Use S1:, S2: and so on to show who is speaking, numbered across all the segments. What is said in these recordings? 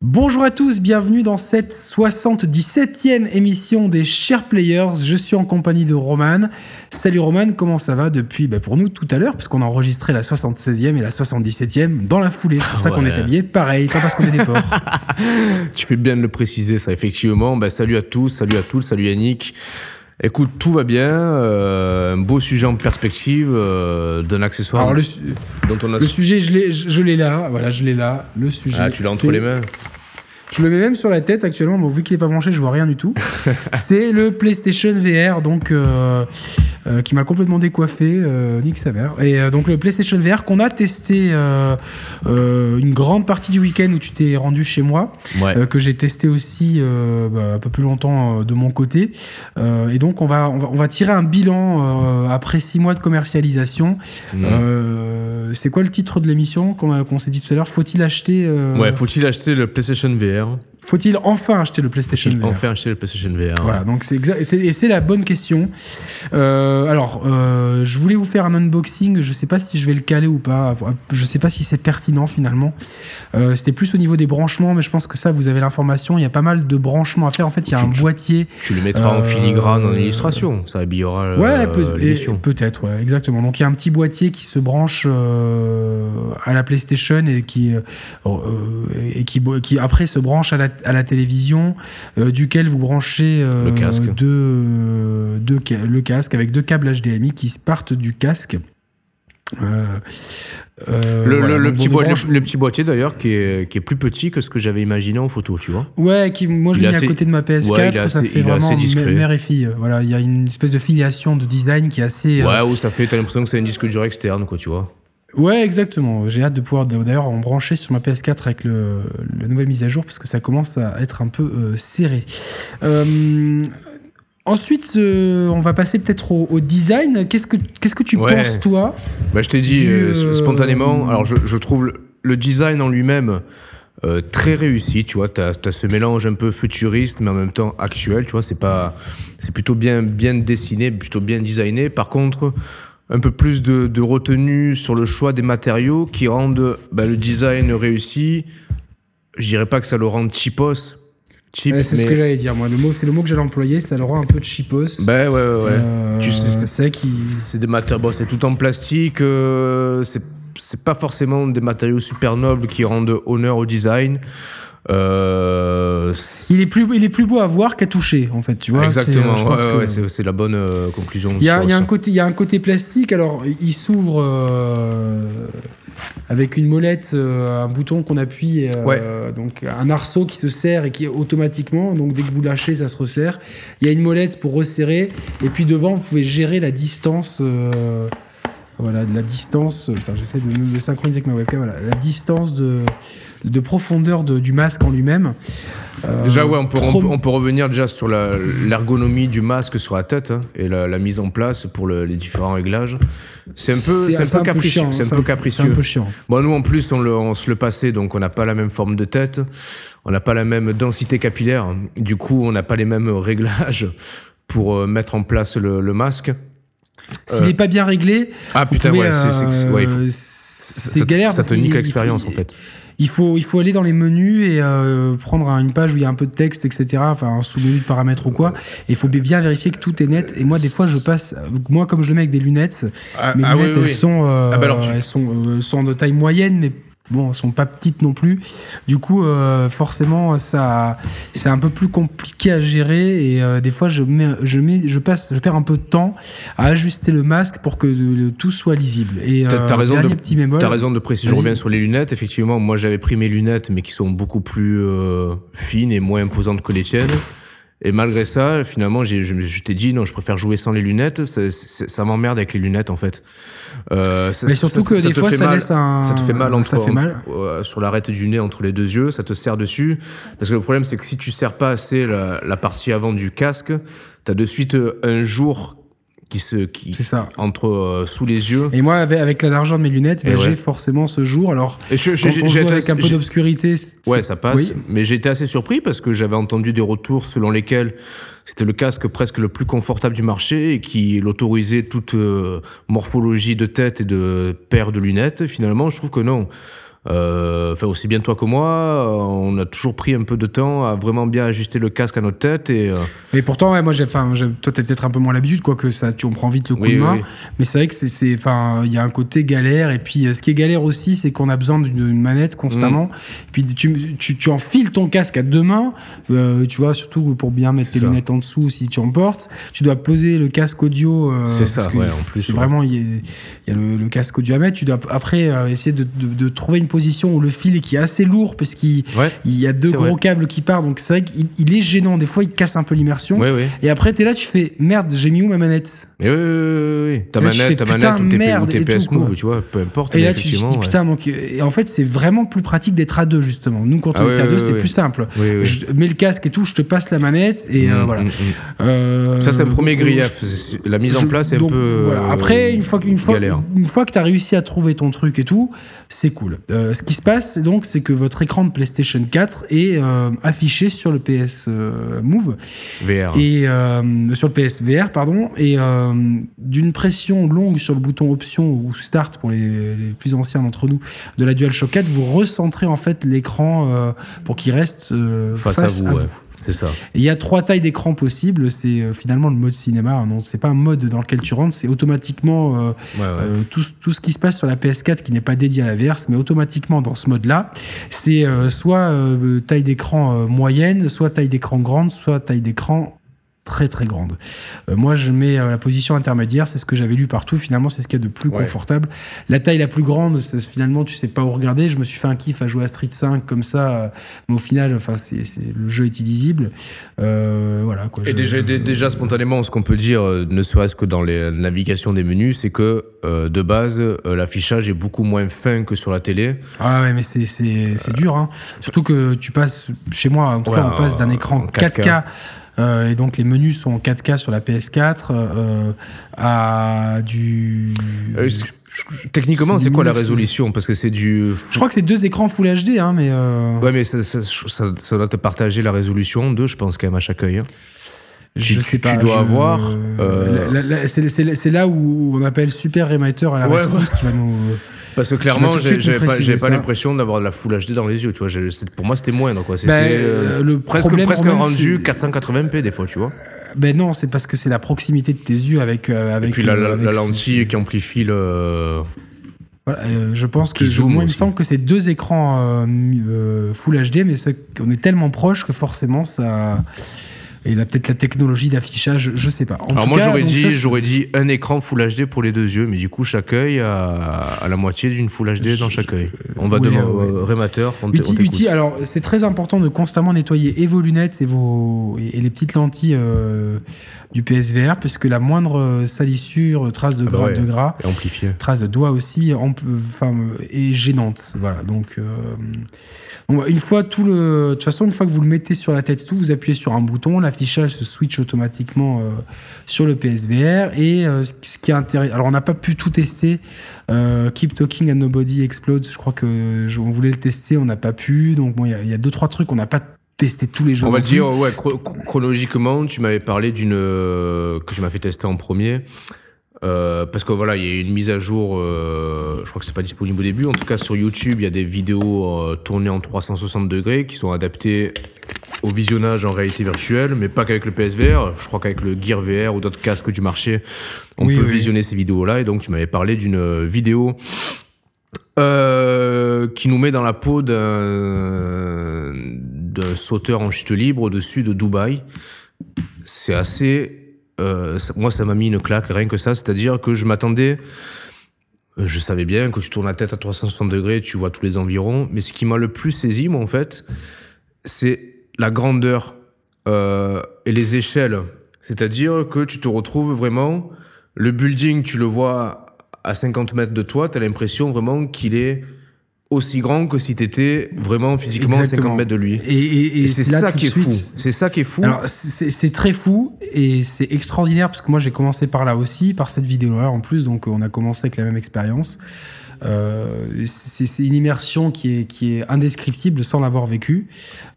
S1: Bonjour à tous, bienvenue dans cette 77e émission des Chers Players. Je suis en compagnie de Roman. Salut Roman, comment ça va depuis bah, pour nous tout à l'heure, puisqu'on a enregistré la 76e et la 77e dans la foulée. C'est pour ça qu'on est habillé pareil, pas parce qu'on est des porcs.
S2: tu fais bien de le préciser, ça, effectivement. Bah, salut à tous, salut à tous, salut Yannick. Écoute, tout va bien. Euh, un beau sujet en perspective euh, d'un accessoire
S1: Alors, le, dont on a... le sujet, je l'ai, je l'ai là. Voilà, je l'ai là. Le sujet.
S2: Ah, tu l'as entre les mains.
S1: Je le mets même sur la tête actuellement. Bon, vu qu'il n'est pas branché, je vois rien du tout. c'est le PlayStation VR, donc euh, euh, qui m'a complètement décoiffé, euh, Nick Saver. Et euh, donc le PlayStation VR qu'on a testé une grande partie du week-end où tu t'es rendu chez moi, que j'ai testé aussi bah, un peu plus longtemps de mon côté. et donc on va, on va, tirer un bilan après six mois de commercialisation. Mmh. c'est quoi le titre de l'émission qu'on s'est dit tout à l'heure? Faut-il acheter
S2: Ouais, faut-il acheter le PlayStation VR
S1: faut-il enfin acheter le PlayStation VR
S2: Enfin acheter le PlayStation VR.
S1: Voilà, donc c'est et c'est la bonne question. Euh, alors, euh, je voulais vous faire un unboxing. Je sais pas si je vais le caler ou pas. Je sais pas si c'est pertinent finalement. Euh, C'était plus au niveau des branchements, mais je pense que ça, vous avez l'information. Il y a pas mal de branchements à faire. En fait, il y a un boîtier.
S2: Tu le mettras en filigrane en illustration. Ça habillera.
S1: Ouais, peut-être. ouais, exactement. Donc il y a un petit boîtier qui se branche à la PlayStation et qui et qui, qui après se branche à la à la télévision, euh, duquel vous branchez euh,
S2: le casque.
S1: Deux, le casque avec deux câbles HDMI qui partent du casque.
S2: Euh, le, petit le, petit boîtier d'ailleurs qui est, qui est, plus petit que ce que j'avais imaginé en photo, tu vois.
S1: Ouais, qui, moi je l'ai à côté de ma PS4, ça fait vraiment mère et fille. Voilà, il y a une espèce de filiation de design qui est assez.
S2: Ouais, où ça fait, t'as l'impression que c'est un disque dur externe, quoi, tu vois.
S1: Ouais, exactement. J'ai hâte de pouvoir d'ailleurs en brancher sur ma PS4 avec le, la nouvelle mise à jour parce que ça commence à être un peu euh, serré. Euh, ensuite, euh, on va passer peut-être au, design. Qu'est-ce que qu'est-ce que tu penses toi
S2: bah, je t'ai dit spontanément. Alors, je, je, trouve le design en lui-même. très réussi, tu vois, tu as, as, ce mélange un peu futuriste mais en même temps actuel, tu vois, c'est pas c'est plutôt bien bien dessiné, plutôt bien designé. Par contre, un peu plus de, retenue sur le choix des matériaux qui rendent bah, le design réussi. Je dirais pas que ça le rend cheapos.
S1: Cheap, c'est ce que j'allais dire, moi. Le mot, c'est le mot que j'allais employer, ça le rend un peu cheapos.
S2: Ben ouais, ouais, ouais. Euh, tu sais, c'est qui... C'est des matériaux, bon, c'est tout en plastique. Euh, c'est pas forcément des matériaux super nobles qui rendent honneur au design.
S1: Euh, il est plus il est plus beau à voir qu'à toucher en fait tu vois
S2: exactement c'est la bonne euh, conclusion
S1: il y a, y a un côté il y a un côté plastique alors il s'ouvre euh, avec une molette un bouton qu'on appuie donc un arceau qui se serre et qui automatiquement donc dès que vous lâchez ça se resserre. Il y a une molette pour resserrer et puis devant vous pouvez gérer la distance voilà la distance j'essaie de me synchroniser avec ma webcam voilà la distance de de profondeur du masque en lui-même.
S2: Euh, déjà, ouais, on peut, on, peut, revenir déjà sur l'ergonomie du masque sur la tête hein, et la, mise en place pour les différents réglages. C'est un peu, c'est un, peu capricieux. C'est un, peu capricieux.
S1: un peu chiant.
S2: Bon, nous en plus, on, le, se le passait, donc on n'a pas la même forme de tête, on n'a pas la même densité capillaire. Du coup, on n'a pas les mêmes réglages pour euh, mettre en place le, masque.
S1: S'il n'est pas bien réglé,
S2: ah putain, ouais, c'est galère. Ça te nique l'expérience en fait
S1: il faut, il faut aller dans les menus et euh, prendre une page où il y a un peu de texte, etc. Enfin, un sous-menu de paramètres ou quoi. Et il faut bien vérifier que tout est net. Et moi, des fois, je passe, moi, comme je le mets avec des lunettes, ah, mes ah lunettes, elles, Sont, euh, ah bah elles sont, euh, sont de taille moyenne, mais bon, elles sont pas petites non plus. Du coup, euh, forcément, ça, c'est un peu plus compliqué à gérer et euh, des fois, je mets, je mets, je passe, je perds un peu de temps à ajuster le masque pour que le, tout soit lisible. Et
S2: t'as, euh, raison de, petit As raison de préciser. Je reviens sur les lunettes. Effectivement, moi, j'avais pris mes lunettes, mais qui sont beaucoup plus fines et moins imposantes que les tiennes. Et malgré ça, finalement, je, t'ai dit non, je préfère jouer sans les lunettes. Ça, ça m'emmerde avec les lunettes en fait.
S1: Euh, mais surtout que des fois, ça laisse un.
S2: Ça te fait mal, entre, ça fait mal. sur l'arête du nez entre les deux yeux, ça te serre dessus. Parce que le problème, c'est que si tu serres pas assez la, la partie avant du casque, t'as de suite un jour qui se qui ça. entre euh, sous les yeux.
S1: Et moi avec, avec la largeur de mes lunettes ben, j'ai forcément ce jour. Alors j'ai avec un peu d'obscurité
S2: ouais ça passe. Mais j'ai été assez surpris parce que j'avais entendu des retours selon lesquels c'était le casque presque le plus confortable du marché et qui l'autorisait toute euh, morphologie de tête et de paire de lunettes. Finalement je trouve que non enfin aussi bien toi que moi, on a toujours pris un peu de temps à vraiment bien ajuster le casque à notre tête et. Euh,
S1: mais pourtant, ouais, moi, j'ai, toi, t'as peut-être un peu moins l'habitude, quoique ça, tu on prend vite le coup de main. Mais c'est vrai que c'est, enfin, il y a un côté galère. Et puis, ce qui est galère aussi, c'est qu'on a besoin d'une manette constamment. Mm. Puis tu, tu, tu, enfiles ton casque à deux mains, tu vois, surtout pour bien mettre tes lunettes en dessous si tu en portes. Tu dois poser le casque audio.
S2: c'est ça, ouais, en plus.
S1: C'est vraiment, il y, a, le, casque audio à mettre. Tu dois après essayer de, de, de trouver une position où le fil est qui est assez lourd parce qu'il y a deux gros câbles qui partent. Donc c'est vrai qu'il est gênant. Des fois, il casse un peu l'immersion. Et après, tu es là, tu fais merde, j'ai mis où ma manette?
S2: Oui, oui, oui. Ta manette, ta manette ou tes, PS Move, tu vois, peu importe.
S1: Et là, tu dis putain, donc, et en fait, c'est vraiment plus pratique d'être à deux, justement. Nous, quand on ah était à deux, c'était plus simple. Je mets le casque et tout, je te passe la manette et euh, mm, voilà. Mm, mm.
S2: Euh, ça, c'est le premier grief. La mise en place est un peu.
S1: Après, une fois, que tu as réussi à trouver ton truc et tout, c'est cool. Euh, ce qui se passe donc, c'est que votre écran de PlayStation 4 est euh, affiché sur le PS euh, Move
S2: VR
S1: et sur le PS VR pardon et d'une pression longue sur le bouton option ou start pour les, plus anciens d'entre nous de la DualShock 4, vous recentrez en fait l'écran pour qu'il reste face, à vous.
S2: C'est ça.
S1: il y a trois tailles d'écran possibles. C'est euh, finalement le mode cinéma. Hein. Non, c'est pas un mode dans lequel tu rentres. C'est automatiquement euh, euh, tout, tout, ce qui se passe sur la PS4 qui n'est pas dédié à la VR, mais automatiquement dans ce mode-là. C'est soit taille d'écran moyenne, soit taille d'écran grande, soit taille d'écran très très grande. Euh, moi, je mets euh, la position intermédiaire, c'est ce que j'avais lu partout. Finalement, c'est ce qu'il y a de plus confortable. La taille la plus grande, finalement, tu sais pas où regarder. Je me suis fait un kiff à jouer à Street 5 comme ça, euh, mais au final, enfin, c'est le jeu est illisible. voilà. Quoi,
S2: Et déjà, déjà spontanément, ce qu'on peut dire, ne serait-ce que dans les navigations des menus, c'est que de base, l'affichage est beaucoup moins fin que sur la télé.
S1: Ah ouais, mais c'est dur. Hein. Surtout que tu passes, chez moi, en tout cas, on passe d'un écran 4K euh, et donc les menus sont en 4K sur la PS4 euh, à du.
S2: Euh, techniquement, c'est quoi la résolution? Parce que c'est du.
S1: Je crois que c'est deux écrans Full HD, hein, mais.
S2: Ouais, mais ça, ça, doit te partager la résolution deux, je pense, quand même, à chaque œil. Hein.
S1: Je tu, sais pas.
S2: Tu dois avoir.
S1: c'est là où on appelle Super Remater à la ouais, qui va nous.
S2: Parce que clairement, j'avais pas, pas l'impression d'avoir de la Full HD dans les yeux, tu vois. Pour moi, c'était moindre, quoi. C'était bah, euh, le presque, presque rendu 480p des fois, tu vois.
S1: Ben non, c'est parce que c'est la proximité de tes yeux avec. Euh, avec
S2: Et puis la, lentille qui amplifie le.
S1: Voilà, je pense que moi, il me semble que c'est deux écrans Full HD, mais on est tellement proche que forcément ça et il a peut-être la technologie d'affichage, je sais pas.
S2: Alors moi j'aurais dit, j'aurais dit un écran Full HD pour les deux yeux, mais du coup chaque œil a, la moitié d'une Full HD dans chaque œil. On va demander au rémateur.
S1: alors c'est très important de constamment nettoyer et vos lunettes et vos et, les petites lentilles. Euh, du PSVR, puisque la moindre salissure, trace de gras, de gras trace de doigt aussi, enfin, est gênante. Voilà, donc euh, une fois tout le, de toute façon, une fois que vous le mettez sur la tête, tout, vous appuyez sur un bouton, l'affichage se switch automatiquement euh, sur le PSVR et euh, ce qui est intéressant. Alors on n'a pas pu tout tester. Keep Talking and Nobody Explodes, je crois que on voulait le tester, on n'a pas pu. Donc bon, il y, a deux trois trucs, on n'a pas tester tous les jeux.
S2: On va le dire, ouais, chronologiquement, tu m'avais parlé d'une euh, que je m'avais fait tester en premier. Euh, parce que voilà, il y a une mise à jour, euh, je crois que c'est pas disponible au début. En tout cas, sur YouTube, il y a des vidéos tournées en 360 degrés qui sont adaptées au visionnage en réalité virtuelle, mais pas qu'avec le PSVR. Je crois qu'avec le Gear VR ou d'autres casques du marché, on peut visionner ces vidéos-là. Et donc, tu m'avais parlé d'une vidéo euh, qui nous met dans la peau d'un sauteur en chute libre au-dessus de Dubaï. C'est assez. Euh, moi, ça m'a mis une claque, rien que ça. C'est-à-dire que je m'attendais. Euh, je savais bien que tu tournes la tête à 360 degrés, tu vois tous les environs. Mais ce qui m'a le plus saisi, moi, en fait, c'est la grandeur et les échelles. C'est-à-dire que tu te retrouves vraiment. Le building, tu le vois à 50 mètres de toi, tu as l'impression vraiment qu'il est aussi grand que si tu étais vraiment physiquement à 50 mètres de lui.
S1: Et,
S2: c'est ça qui est fou. C'est ça qui est fou.
S1: c'est très fou et c'est extraordinaire parce que moi j'ai commencé par là aussi, par cette vidéo-là en plus, donc on a commencé avec la même expérience. Euh, c'est une immersion qui est, qui est indescriptible sans l'avoir vécu.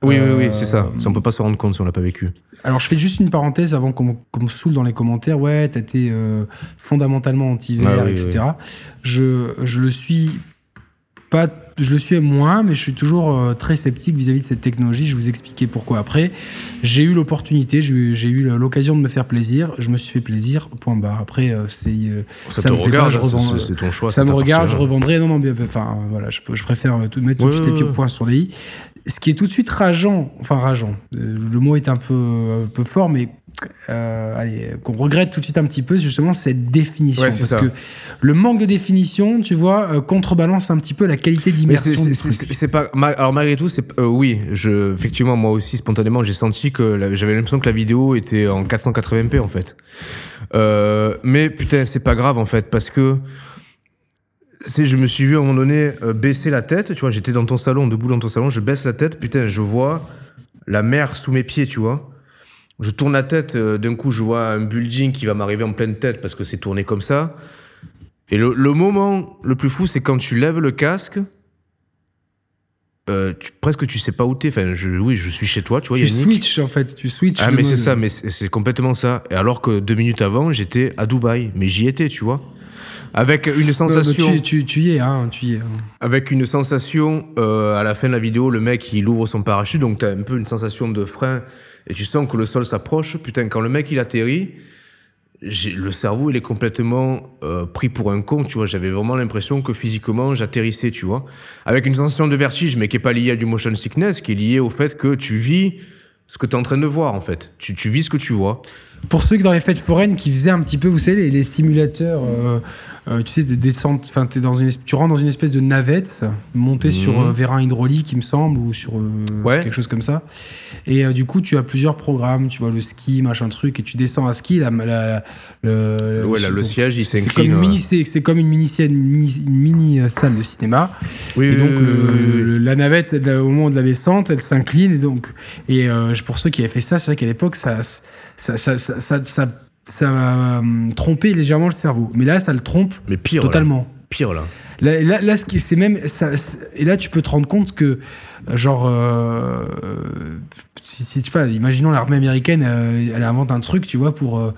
S2: Oui, oui, oui, c'est ça. On peut pas se rendre compte si on l'a pas vécu.
S1: Alors, je fais juste une parenthèse avant qu'on me saoule dans les commentaires. Ouais, t'as été euh, fondamentalement anti-VR, etc. Je, je le suis pas je le suis moins, mais je suis toujours euh, très sceptique vis-à-vis de cette technologie. Je vais vous expliquer pourquoi après. J'ai eu l'opportunité, j'ai eu, l'occasion de me faire plaisir. Je me suis fait plaisir. Point barre. Après, euh, c'est euh,
S2: Ça, te
S1: me
S2: regarde, c'est- ton choix.
S1: ça me regarde, je revendrai. Non, non, mais enfin, voilà, je, préfère tout, mettre tout de suite les pieds au point sur les i. Ce qui est tout de suite rageant, enfin rageant, le mot est un peu, un peu fort, mais euh, qu'on regrette tout de suite un petit peu, c'est justement cette définition.
S2: Ouais,
S1: parce
S2: ça.
S1: que le manque de définition, tu vois, euh, contrebalance un petit peu la qualité d'immersion.
S2: c'est- pas. Alors malgré tout, c'est euh, oui. Je effectivement moi aussi spontanément j'ai senti que j'avais l'impression que la vidéo était en 480p en fait. Euh, mais putain c'est pas grave en fait parce que c'est je me suis vu à un moment donné euh, baisser la tête. Tu vois j'étais dans ton salon debout dans ton salon je baisse la tête putain je vois la mer sous mes pieds tu vois. Je tourne la tête, euh, d'un coup je vois un building qui va m'arriver en pleine tête parce que c'est tourné comme ça. Et le, le moment le plus fou, c'est quand tu lèves le casque, euh, tu, presque tu sais pas où t'es. Enfin, je, oui, je suis chez toi, tu vois,
S1: Tu
S2: Yannick.
S1: switches en fait, tu switches.
S2: Ah, mais c'est ça, mais c'est complètement ça. Et alors que deux minutes avant, j'étais à Dubaï, mais j'y étais, tu vois. Avec une
S1: Non, mais
S2: sensation,
S1: tu, tu, tu y es, hein, tu y es. hein.
S2: avec une sensation euh, à la fin de la vidéo, le mec il ouvre son parachute, donc t'as un peu une sensation de frein et tu sens que le sol s'approche. Putain, quand le mec il atterrit, le cerveau il est complètement euh, pris pour un con, tu vois. J'avais vraiment l'impression que physiquement j'atterrissais, tu vois, avec une sensation de vertige, mais qui est pas liée à du motion sickness, qui est liée au fait que tu vis ce que tu es en train de voir en fait. Tu, tu vis ce que tu vois.
S1: Pour ceux qui dans les fêtes foraines qui faisaient un petit peu, vous savez, les, les simulateurs, euh, euh, tu sais, de descente, enfin, dans une, tu rentres dans une espèce de navette montée sur euh, vers un hydraulique, il me semble, ou sur, euh,
S2: Ouais.
S1: quelque chose comme ça. Et euh, du coup, tu as plusieurs programmes, tu vois, le ski, machin truc, et tu descends à ski, la, la- la- le,
S2: Ouais, là, le siège il
S1: c'est comme
S2: s'incline.
S1: une
S2: ouais.
S1: mini, c'est comme une mini, euh, salle de cinéma.
S2: Oui,
S1: Et donc le- le- la navette, elle, au moment de la descente, elle s'incline et donc et euh, pour ceux qui avaient fait ça, c'est vrai qu'à l'époque ça ça ça ça, ça, ça- ça, euh, trompait légèrement le cerveau. Mais là, ça le trompe
S2: Mais pire, là.
S1: totalement.
S2: pire là.
S1: Là, là, là, c'est même et là tu peux te rendre compte que genre euh, si, si tu sais pas, imaginons l'armée américaine, euh, elle invente un truc, tu vois, pour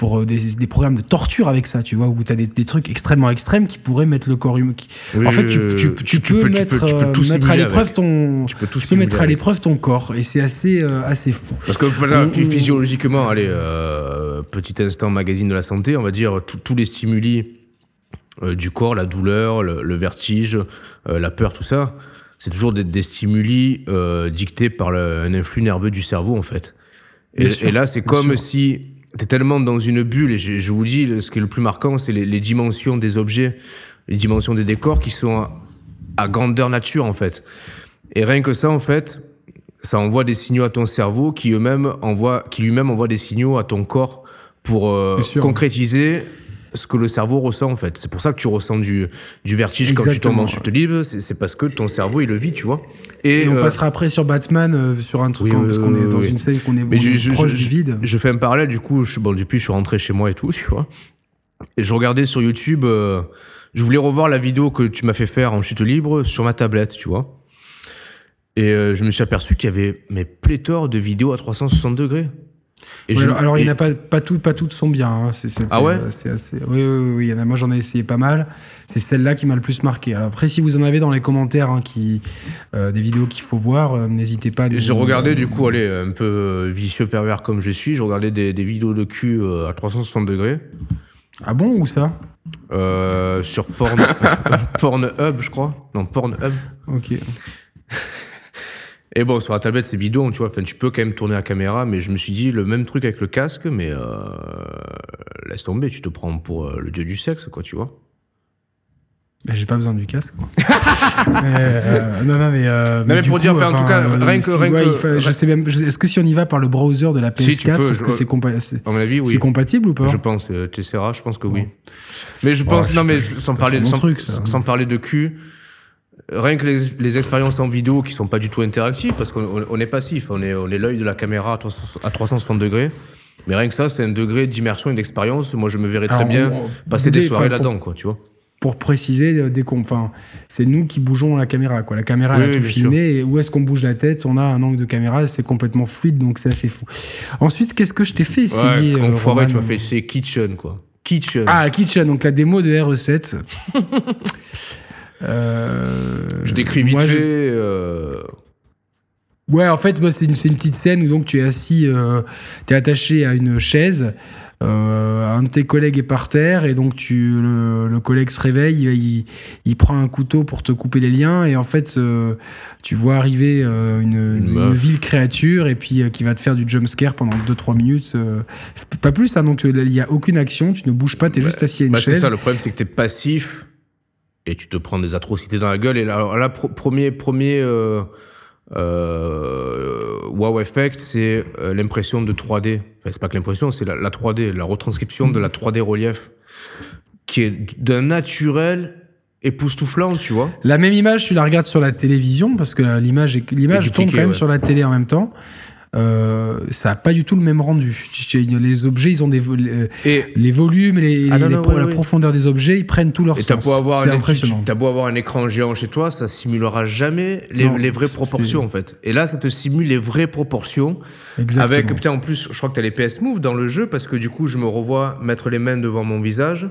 S1: pour euh, des, des programmes de torture avec ça, tu vois, où tu as des, des trucs extrêmement extrêmes qui pourraient mettre le corps humain. qui-
S2: Oui,
S1: en fait, tu, tu, tu
S2: tu
S1: peux mettre,
S2: peux-
S1: à l'épreuve ton,
S2: Tu peux tout
S1: peux mettre à l'épreuve ton corps, et c'est assez euh, assez fou.
S2: Parce que voilà, physiologiquement, allez, euh, petit instant magazine de la santé, on va dire tous les stimuli euh, du corps, la douleur, le, le vertige, la peur, tout ça, c'est toujours des, des stimuli dictés par le- un influx nerveux du cerveau en fait. Et, là, c'est comme
S1: sûr.
S2: si t'es tellement dans une bulle. Et je, je vous dis, le- ce qui est le plus marquant, c'est les, les dimensions des objets, les dimensions des décors qui sont à, à grandeur nature en fait. Et rien que ça, en fait, ça envoie des signaux à ton cerveau qui eux-mêmes envoient, qui lui-même envoie des signaux à ton corps pour euh, concrétiser ce que le cerveau ressent en fait. C'est pour ça que tu ressens du, du vertige quand tu tombes en chute libre, c'est parce que ton cerveau il le vit, tu vois. Et,
S1: Et on
S2: euh,
S1: passera après sur Batman, euh, sur un truc,
S2: oui,
S1: parce qu'on est dans
S2: oui.
S1: une scène qu'on est,
S2: mais
S1: on
S2: je, je-
S1: proche
S2: je-
S1: du vide.
S2: je fais un parallèle du coup. Je, bon, depuis je suis rentré chez moi et tout, tu vois. Et je regardais sur YouTube. euh, je voulais revoir la vidéo que tu m'as fait faire en chute libre sur ma tablette, tu vois. Et je me suis aperçu qu'il y avait mais pléthore de vidéos à 360 degrés. Et
S1: Ouais,
S2: je-
S1: alors il y en a pas, pas toutes, pas toutes sont bien. hein. C'est-
S2: Ah ouais
S1: C'est assez. Oui, oui, oui, oui, il y en a. Moi j'en ai essayé pas mal. C'est celle-là qui m'a le plus marqué. Alors après, si vous en avez dans les commentaires, hein, qui euh, des vidéos qu'il faut voir, euh, n'hésitez pas.
S2: je regardais du coup, allez, un peu euh, vicieux pervers comme je suis, je regardais des, des vidéos de cul à 360 degrés
S1: Ah bon ou ça?
S2: Euh, sur Porn, Pornhub, je crois. Non, Pornhub.
S1: Ok.
S2: Et bon, sur la tablette, c'est bidon, tu vois. Enfin, tu peux quand même tourner la caméra, mais je me suis dit le même truc avec le casque, mais euh, laisse tomber, tu te prends pour euh, le dieu du sexe, quoi, tu vois.
S1: Bah, j'ai pas besoin du casque. Quoi. Mais, euh, non, non, mais. euh,
S2: mais
S1: du
S2: pour dire, enfin, en tout cas, rien que-
S1: si-
S2: rien
S1: ouais,
S2: que-
S1: fa- je sais même. Est-ce que si on y va par le browser de la PS4,
S2: Si, tu peux,
S1: est-ce que c'est compa-
S2: oui.
S1: compatible ou pas
S2: Je pense, Tessera, je pense que oui. Mais je pense, non, mais sans parler, sans,
S1: truc, ça.
S2: sans parler de cul, rien que les, les expériences en vidéo qui sont pas du tout interactives, parce qu'on on- on est passif, on est, on est l'œil de la caméra à 360 à 360 degrés. Mais rien que ça, c'est un degré d'immersion et d'expérience. Moi, je me verrais très
S1: Alors,
S2: bien
S1: on-
S2: passer des soirées là-dedans, quoi, tu vois.
S1: pour préciser, euh, dès qu'on, enfin, c'est nous qui bougeons la caméra, quoi. La caméra
S2: Oui,
S1: elle a
S2: oui,
S1: tout filmé et où est-ce qu'on bouge la tête, on a un angle de caméra, c'est complètement fluide, donc c'est assez fou. Ensuite, qu'est-ce que je t'ai fait essayer
S2: Ouais,
S1: euh,
S2: enfoiré, tu
S1: Roman
S2: m'as fait essayer Kitchen, quoi. Kitchen.
S1: Ah, Kitchen, donc la démo de RE7. Euh,
S2: Je décris vite
S1: moi,
S2: fait. euh,
S1: Ouais, en fait, moi, c'est une, petite scène où donc tu es assis, euh, tu es attaché à une chaise. euh, un de tes collègues est par terre et donc tu, le, le collègue se réveille, il, il prend un couteau pour te couper les liens et en fait euh, tu vois arriver euh, une,
S2: Une
S1: ville créature et puis qui va te faire du jump scare pendant 2-3 minutes. pas plus, hein, donc il y a aucune action, tu ne bouges pas, tu es juste assis à une
S2: Bah, c'est ça, le problème, c'est que t'es passif et tu te prends des atrocités dans la gueule. Et là, alors là, pro- premier, premier euh, euh, wow effect, c'est euh, l'impression de 3D. Enfin, c'est pas que l'impression, c'est la, la 3D, la retranscription de la 3D relief, qui est d'un naturel époustouflant, tu vois.
S1: La même image, tu la regardes sur la télévision, parce que l'image l'image tourne quand même
S2: ouais.
S1: sur la télé en même temps. Euh, ça n'a pas du tout le même rendu. Les objets, ils ont des
S2: Et
S1: les volumes, les,
S2: Ah
S1: les-
S2: non,
S1: les
S2: non,
S1: pro-
S2: ouais,
S1: la
S2: ouais.
S1: profondeur des objets, ils prennent tout leur
S2: Et
S1: sens. C'est impressionnant.
S2: tu- t'as beau avoir un écran géant chez toi, ça simulera jamais les,
S1: Non,
S2: les vraies proportions en fait. Et là, ça te simule les vraies proportions.
S1: Exactement.
S2: Avec, putain, en plus, je crois que t'as les PS Move dans le jeu parce que du coup, je me revois mettre les mains devant mon visage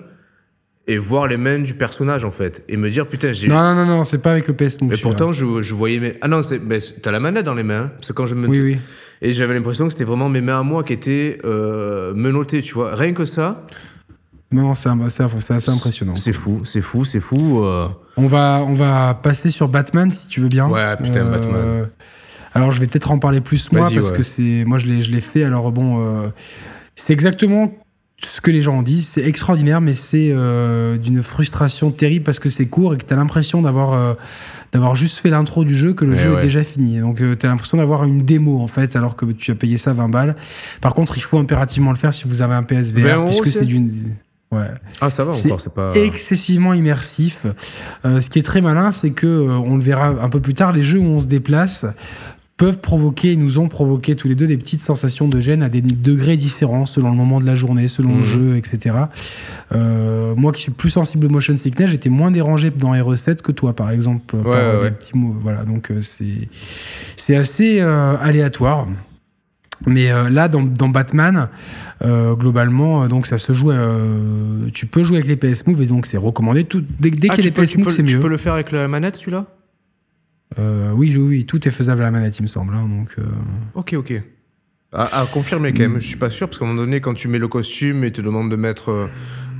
S2: et voir les mains du personnage en fait. Et me dire, putain, j'ai.
S1: Non, non, non, non, c'est pas avec le PS Move.
S2: Mais pourtant, je, je voyais mes. Ah non, c'est- t'as la manette dans les mains. hein. Parce que quand je me.
S1: Oui, oui.
S2: Et j'avais l'impression que c'était vraiment mes mains à moi qui étaient euh, menottées, tu vois. Rien que ça,
S1: Non, c'est assez impressionnant.
S2: c'est fou, c'est fou, c'est fou. euh.
S1: On va, on va passer sur Batman si tu veux bien. Euh,
S2: Ouais, putain, Batman.
S1: Alors je vais peut-être en parler plus moi parce
S2: ouais.
S1: que c'est moi je l'ai je l'ai fait. Alors bon, euh, c'est exactement ce que les gens en disent. C'est extraordinaire, mais c'est euh, d'une frustration terrible parce que c'est court et que tu as l'impression d'avoir euh, d'avoir juste fait l'intro du jeu que le
S2: Ouais,
S1: jeu
S2: ouais.
S1: est déjà fini. Donc tu as l'impression d'avoir une démo en fait alors que tu as payé ça 20 balles. Par contre, il faut impérativement le faire si vous avez un
S2: 20
S1: PSVR puisque
S2: c'est
S1: d'une ouais.
S2: Ah, ça va encore, c'est pas.
S1: excessivement immersif. Euh, ce qui est très malin, c'est que euh, on le verra un peu plus tard, les jeux où on se déplace peuvent provoquer, nous ont provoqué tous les deux des petites sensations de gêne à des degrés différents selon le moment de la journée, selon le
S2: Mhm.
S1: jeu, etc. Euh, moi qui suis plus sensible au motion sickness, j'étais moins dérangé dans RE7 que toi, par exemple. par
S2: ouais,
S1: des
S2: ouais.
S1: petits mots. Voilà, donc euh, c'est c'est assez euh, aléatoire. Mais là, dans, dans Batman, globalement, donc ça se joue. tu peux jouer avec les PS Move et donc c'est recommandé. Tout, dès dès
S2: Ah,
S1: qu'il y a
S2: tu
S1: les
S2: peux,
S1: PS
S2: tu,
S1: Move, c'est
S2: tu
S1: mieux.
S2: peux le faire avec la manette, celui-là?
S1: Euh, oui, oui, tout est faisable à la manette, il me semble. hein, donc, euh,
S2: Ok, ok. À, à confirmer quand même, je suis pas sûr, parce qu'à un moment donné, quand tu mets le costume et te demande de mettre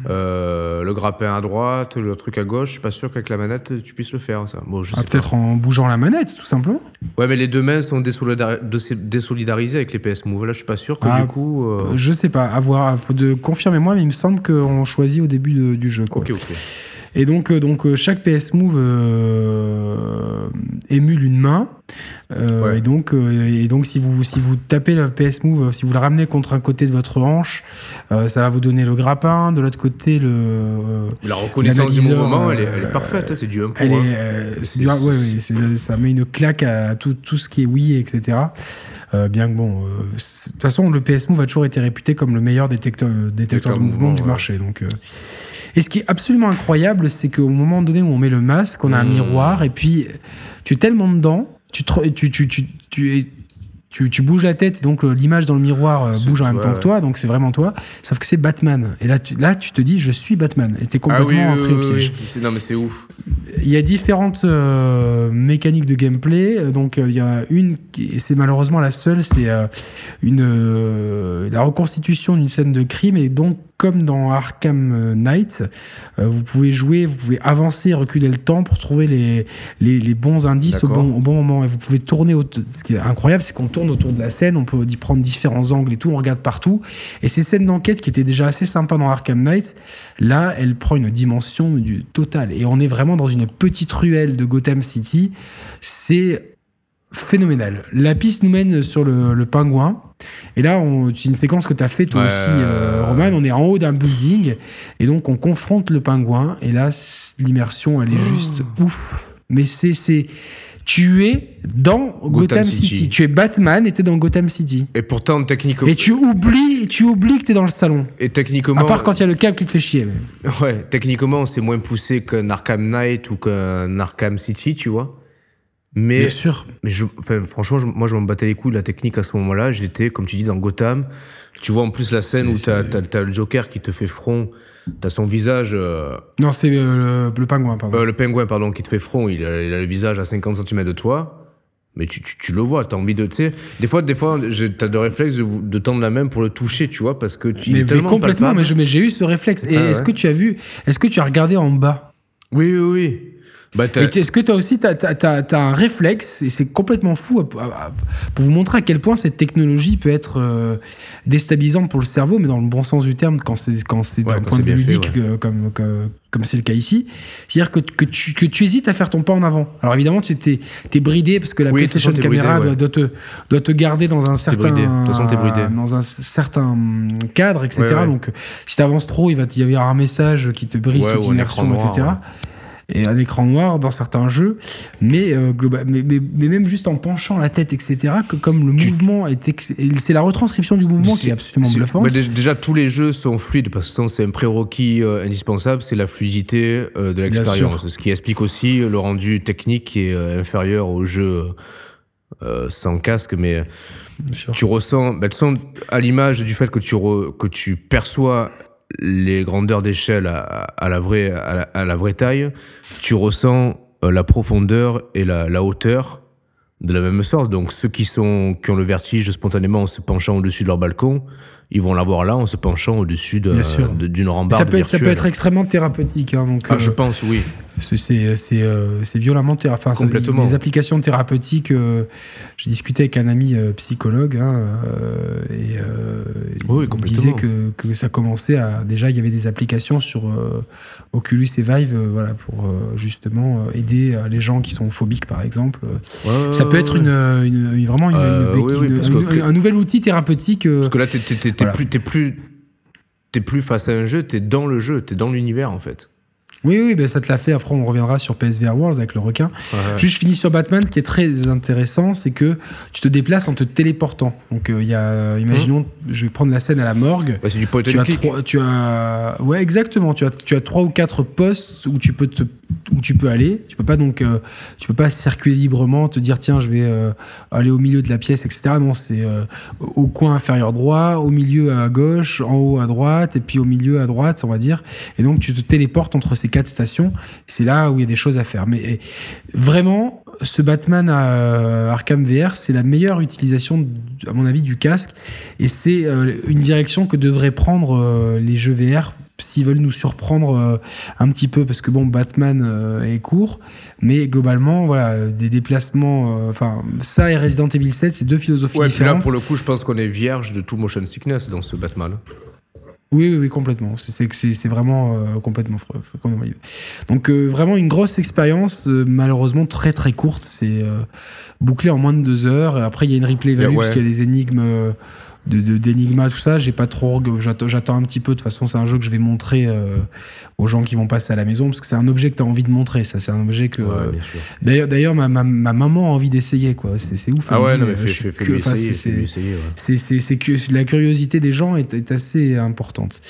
S2: euh, le grappin à droite, le truc à gauche, je suis pas sûr qu'avec la manette, tu puisses le faire, ça. Bon, je
S1: ah, peut-être en bougeant la manette, tout simplement.
S2: Ouais, mais les deux mains sont désolidar- dé- désolidarisées avec les PS Move. Là, je suis pas sûr que
S1: Ah,
S2: du coup. euh,
S1: Euh, Je sais pas, à voir, faut de confirmer moi, mais il me semble qu'on choisit au début de- du jeu. Quoi.
S2: Ok, ok.
S1: Et donc, euh, donc euh, chaque PS Move euh, émule une main. Euh,
S2: Ouais.
S1: et, donc, et donc, si vous, si vous tapez le PS Move, si vous le ramenez contre un côté de votre hanche, euh, ça va vous donner le grappin. De l'autre côté, le.
S2: La reconnaissance du mouvement, elle est, elle est parfaite, hein, c'est du 1 pour
S1: elle
S2: 1.
S1: est, c'est du- ouais, ouais, ça met une claque à tout, tout ce qui est Wii, etc. Bien que bon, de toute façon, le PS Move a toujours été réputé comme le meilleur détecteur, détecteur de mouvement,
S2: mouvement,
S1: du marché. Donc, et ce qui est absolument incroyable, c'est qu'au moment donné où on met le masque, on a un
S2: Mmh.
S1: miroir, et puis tu es tellement dedans, tu, te- tu, tu, tu, tu, tu, tu bouges la tête, donc l'image dans le miroir euh, bouge en même temps que toi, donc c'est vraiment toi, sauf que c'est Batman. Et là tu, là, tu te dis, je suis Batman, et t'es
S2: Ah oui,
S1: complètement
S2: oui,
S1: pris
S2: oui,
S1: au piège.
S2: oui. Non, mais c'est ouf.
S1: Il y a différentes euh, mécaniques de gameplay. Donc, euh, il y a une, et c'est malheureusement la seule, c'est euh, une euh, la reconstitution d'une scène de crime. Et donc, comme dans Arkham Knight, euh, vous pouvez jouer, vous pouvez avancer, reculer le temps pour trouver les, les, les bons indices au bon, au bon moment. Et vous pouvez tourner. au- ce qui est incroyable, c'est qu'on tourne autour de la scène, on peut y prendre différents angles et tout, on regarde partout. Et ces scènes d'enquête qui étaient déjà assez sympas dans Arkham Knight, là, elle prend une dimension du total. Et on est vraiment dans une petite ruelle de Gotham City. C'est phénoménal. La piste nous mène sur le, le pingouin. Et là, c'est une séquence que tu as fait toi
S2: Ouais.
S1: aussi, euh, Roman. On est en haut d'un building. Et donc, on confronte le pingouin. Et là, l'immersion, elle est juste ouf. Mais c'est. tu es dans Gotham, City.
S2: City.
S1: Tu es Batman et tu es dans Gotham City.
S2: Et pourtant, techniquement.
S1: Et tu oublies, tu oublies que tu es dans le salon.
S2: Et techniquement.
S1: À part quand il y a le câble qui te fait chier. mais-
S2: Ouais, techniquement, c'est moins poussé qu'un Arkham Knight ou qu'un Arkham City, tu vois. Mais,
S1: Bien sûr.
S2: mais je, enfin, franchement, je- moi, je m'en battais les couilles de la technique à ce moment-là. J'étais, comme tu dis, dans Gotham. Tu vois en plus la scène où t'as, t'as le Joker qui te fait front. T'as son visage. euh,
S1: Non, c'est euh, le, le pingouin, pardon.
S2: euh, le pingouin, pardon, qui te fait front. Il a, il a le visage à 50 cm de toi. Mais tu, tu, tu le vois, t'as envie de. Tu sais, des fois, des fois t'as le réflexe de, de tendre la main pour le toucher, tu vois, parce que tu.
S1: mais, mais complètement,
S2: palpable.
S1: mais j'ai eu ce réflexe. Et
S2: Ah
S1: est-ce
S2: ouais.
S1: que tu as vu, est-ce que tu as regardé en bas?
S2: Oui, oui, oui. Bah,
S1: Est-ce que toi aussi, tu as, un réflexe, et c'est complètement fou, à- à- pour vous montrer à quel point cette technologie peut être euh, déstabilisante pour le cerveau, mais dans le bon sens du terme, quand c'est
S2: Ouais,
S1: d'un point de vue
S2: fait,
S1: ludique, euh, comme, c'est le cas ici. C'est-à-dire que, que, tu, que tu hésites à faire ton pas en avant. Alors évidemment, tu es, es bridé, parce que la
S2: Oui,
S1: PlayStation Camera
S2: bridé, ouais.
S1: doit, te, doit te garder dans un certain,
S2: bridé. De toute façon, t'es bridé.
S1: dans un certain cadre, etc. Donc si tu avances trop, il va y avoir un message qui te brise toute immersion,
S2: noir,
S1: etc. et un écran noir dans certains jeux, mais, euh, mais, mais, mais même juste en penchant la tête, etc., que comme le
S2: Tu-
S1: mouvement est... ex- C'est la retranscription du mouvement qui est absolument bluffante.
S2: bah, dé- déjà, tous les jeux sont fluides parce que c'est un prérequis euh, indispensable, c'est la fluidité euh, de l'expérience. Ce qui explique aussi le rendu technique qui est inférieur aux jeux sans casque, mais tu ressens, bah, à l'image du fait que tu, re- que tu perçois les grandeurs d'échelle à, la vraie, à la vraie taille, tu ressens euh, la profondeur et la, la hauteur de la même sorte. Donc ceux qui, sont, qui ont le vertige spontanément en se penchant au-dessus de leur balcon, ils vont l'avoir là en se penchant au-dessus de- d'une rambarde
S1: ça, peut être, ça peut être extrêmement thérapeutique. hein, donc,
S2: Ah,
S1: euh,
S2: je pense, oui.
S1: c'est- c'est c'est, euh, c'est violemment théra- enfin, ça-
S2: Complètement.
S1: des applications thérapeutiques. euh, J'ai discuté avec un ami euh, psychologue hein, euh, et euh,
S2: Oui,
S1: il disait que, que ça commençait à déjà il y avait des applications sur euh, Oculus et Vive euh, voilà pour euh, justement euh, aider les gens qui sont phobiques par exemple.
S2: Ouais,
S1: Ça peut être une, une- une- vraiment une, un, nouvel outil thérapeutique.
S2: Parce que là, t'es
S1: Voilà.
S2: plus, t'es plus, t'es plus face à un jeu, t'es dans le jeu, t'es dans l'univers en fait.
S1: Oui, oui, ben ça te l'a fait. Après, on reviendra sur PSVR Worlds avec le requin. Juste, je finis sur Batman. Ce qui est très intéressant, c'est que tu te déplaces en te téléportant. Donc, euh, il y a, euh, imaginons, je vais prendre la scène à la morgue.
S2: Bah, c'est du point
S1: Tu as,
S2: click.
S1: trois, tu as, ouais, exactement. Tu as, tu as trois ou quatre postes où tu peux te, où tu peux aller. Tu peux pas donc, euh, tu peux pas circuler librement, te dire tiens, je vais euh, aller au milieu de la pièce, etc. Non, c'est euh, au coin inférieur droit, au milieu à gauche, en haut à droite, et puis au milieu à droite, on va dire. Et donc tu te téléportes entre ces quatre stations. C'est là où il y a des choses à faire. Mais et, vraiment, ce Batman à Arkham VR, c'est la meilleure utilisation, à mon avis, du casque. Et c'est une direction que devraient prendre les jeux VR s'ils veulent nous surprendre euh, un petit peu, parce que bon, Batman euh, est court, mais globalement, voilà, des déplacements, euh, enfin, ça et Resident Evil 7, c'est deux philosophies
S2: Ouais, puis là,
S1: différentes.
S2: pour le coup, je pense qu'on est vierge de tout motion sickness dans ce Batman.
S1: Oui, oui, oui, complètement. C'est- C'est que c'est c'est vraiment complètement. Donc vraiment une grosse expérience, malheureusement très très courte. C'est bouclé en moins de deux heures. Après il y a une replay value
S2: Ouais.
S1: parce qu'il y a des énigmes. Euh, de, de- d'énigmas tout ça j'ai pas trop j'attends, un petit peu de toute façon c'est un jeu que je vais montrer euh, aux gens qui vont passer à la maison parce que c'est un objet que tu as envie de montrer ça c'est un objet que
S2: Ouais,
S1: euh, d'ailleurs ma, ma, ma maman a envie d'essayer quoi c'est, ouf
S2: Ah ouais, non, mais fais, essayer.
S1: c'est-
S2: ouais.
S1: la curiosité des gens est, est assez importante.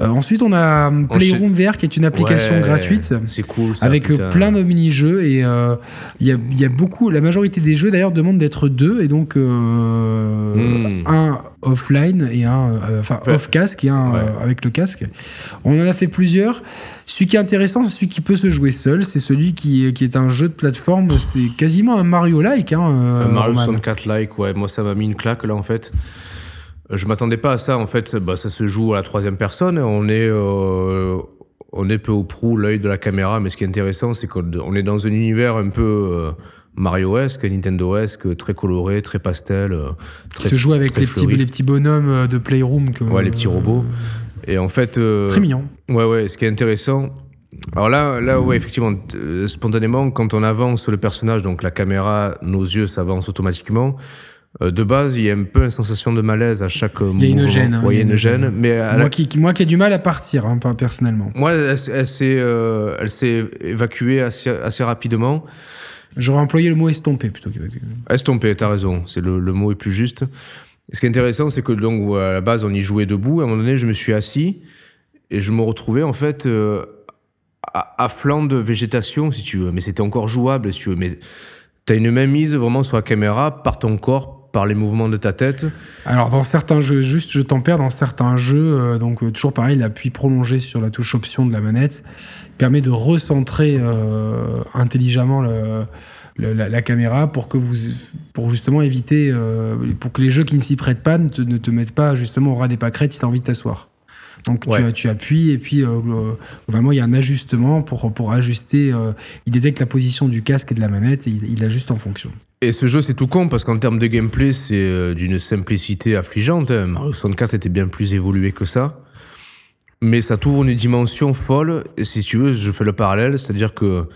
S1: Euh, ensuite, on a hum, Playroom VR qui est une application
S2: Ouais,
S1: gratuite
S2: C'est cool, ça.
S1: avec euh,
S2: putain.
S1: plein de mini-jeux et euh, il y, a, il y a beaucoup, la majorité des jeux d'ailleurs demandent d'être deux et donc euh,
S2: Hmm.
S1: un offline et un, euh, enfin
S2: Ouais.
S1: off casque et un
S2: Ouais.
S1: euh, avec le casque. On en a fait plusieurs. Celui qui est intéressant, c'est celui qui peut se jouer seul. C'est celui qui, est- qui est un jeu de plateforme. C'est quasiment un Mario-like. Hein, euh,
S2: Un Mario
S1: Roman.
S2: 64 like, ouais, moi ça m'a mis une claque là en fait. Je m'attendais pas à ça en fait, bah, ça se joue à la troisième personne, on est, euh, on est peu au prou l'œil de la caméra, mais ce qui est intéressant c'est qu'on on est dans un univers un peu euh, Mario-esque, Nintendo-esque, très coloré, très pastel. euh, très,
S1: se joue avec les petits, les petits bonhommes de Playroom. Que,
S2: Ouais, les petits robots. Et en fait... euh,
S1: Très mignon.
S2: Ouais, ouais, ce qui est intéressant. Alors là, là ouais, effectivement, euh, spontanément, quand on avance le personnage, donc la caméra, nos yeux s'avancent automatiquement. Euh, de base, il y a un peu une sensation de malaise à chaque
S1: Il y a une
S2: mouvement.
S1: gêne, hein,
S2: Ouais, il y a une gêne. Mais la-
S1: Moi, qui, moi qui ai du mal à partir, hein, pas personnellement.
S2: moi, elle, s- elle s'est euh, s'est évacuée assez, assez rapidement.
S1: J'aurais employé le mot estompé plutôt qu'évacuer.
S2: Estompée, t'as raison, c'est le, le mot est plus juste. Ce qui est intéressant, c'est que donc à la base on y jouait debout. À un moment donné, je me suis assis et je me retrouvais en fait euh, à, à flanc de végétation, si tu veux. Mais c'était encore jouable, si tu veux. Mais as une main mise vraiment sur la caméra par ton corps, par les mouvements de ta tête.
S1: Alors dans certains jeux, juste je tempère, dans certains jeux, euh, donc euh, toujours pareil, l'appui prolongé sur la touche option de la manette permet de recentrer euh, intelligemment la, caméra pour que vous, pour justement éviter, pour que les jeux qui ne s'y prêtent pas ne te, ne te mettent pas justement au ras des pâquerettes si tu as envie de t'asseoir. Donc
S2: Ouais.
S1: tu, tu appuies et puis euh, globalement il y a un ajustement pour, pour ajuster. euh, il détecte la position du casque et de la manette et il, il ajuste en fonction.
S2: Et ce jeu, c'est tout con parce qu'en termes de gameplay, c'est euh, d'une simplicité affligeante. hein. Mario 64 était bien plus évolué que ça. Mais ça t'ouvre une dimension folle. Et si tu veux, je fais le parallèle, c'est-à-dire que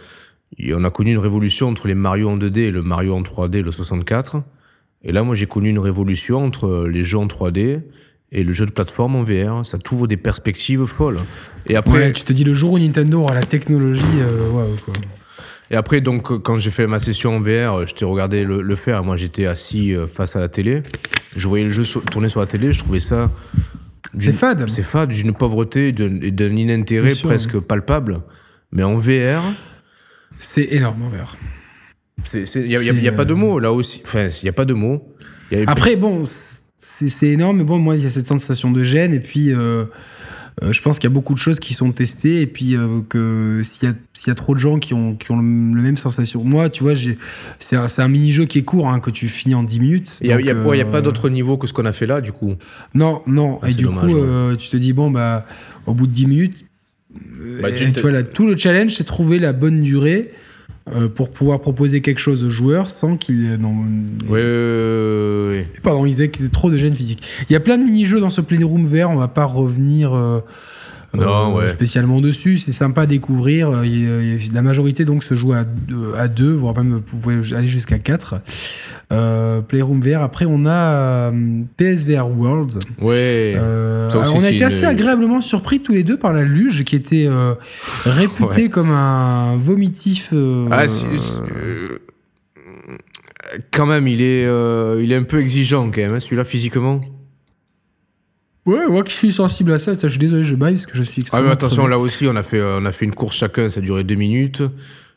S2: on a connu une révolution entre les Mario en 2D et le Mario en 3D, le 64. Et là, moi, j'ai connu une révolution entre euh, les jeux en 3D et le jeu de plateforme en VR. Ça t'ouvre des perspectives folles. Et après,
S1: Ouais, tu te dis le jour où Nintendo aura la technologie, euh, waouh, quoi.
S2: Et après, donc, euh, quand j'ai fait ma session en VR, euh, je t'ai regardé le, le faire. Moi, j'étais assis euh, face à la télé. Je voyais le jeu sur- tourner sur la télé. Je trouvais ça.
S1: C'est fade.
S2: C'est fade, d'une pauvreté et d'un inintérêt
S1: sûr,
S2: presque palpable. Mais en VR,
S1: C'est énorme en VR.
S2: il n'y a, y a-
S1: C'est,
S2: y a pas de
S1: euh,
S2: mots là aussi. Enfin, il n'y a pas de mots. Y
S1: Après, bon, c'est énorme, mais bon, moi, il y a cette sensation de gêne, et puis euh, euh, je pense qu'il y a beaucoup de choses qui sont testées, et puis euh, que s'il y, a- s'il y a trop de gens qui ont, qui ont le, le même sensation. Moi, tu vois, c'est un, c'est un mini-jeu qui est court, hein, que tu finis en 10 minutes.
S2: Il n'y a, y a- ouais, y a pas d'autre niveau que ce qu'on a fait là, du coup.
S1: Non, non,
S2: Ah,
S1: et du
S2: dommage,
S1: coup,
S2: ouais.
S1: tu te dis, bon, bah, au bout de 10 minutes,
S2: Bah, tu-
S1: tu vois, là, tout le challenge, c'est trouver la bonne durée. Euh, pour pouvoir proposer quelque chose aux joueurs sans qu'ils
S2: Ouais, ouais, ouais, ouais.
S1: Pardon, ils aient trop de gêne physique. Il y a plein de mini-jeux dans ce Playroom vert, on va pas revenir euh,
S2: Non, ouais.
S1: spécialement dessus. C'est sympa à découvrir. Euh, la majorité donc se joue à à deux voire même vous pouvez aller jusqu'à 4. Playroom VR. Après, on a euh, PSVR Worlds.
S2: Ouais.
S1: Euh, alors, on a été
S2: une-
S1: assez agréablement surpris tous les deux par la luge qui était euh, réputée
S2: Ouais.
S1: comme un vomitif. euh,
S2: Ah, si- si- euh, quand même, il est, euh, il est un peu exigeant quand même, hein, celui-là physiquement.
S1: Ouais, moi qui suis sensible à ça, je suis désolé, je baille parce que je suis
S2: Ah
S1: extrêmement
S2: mais attention, là aussi, on a fait, euh, on a fait une course chacun, ça a duré deux minutes.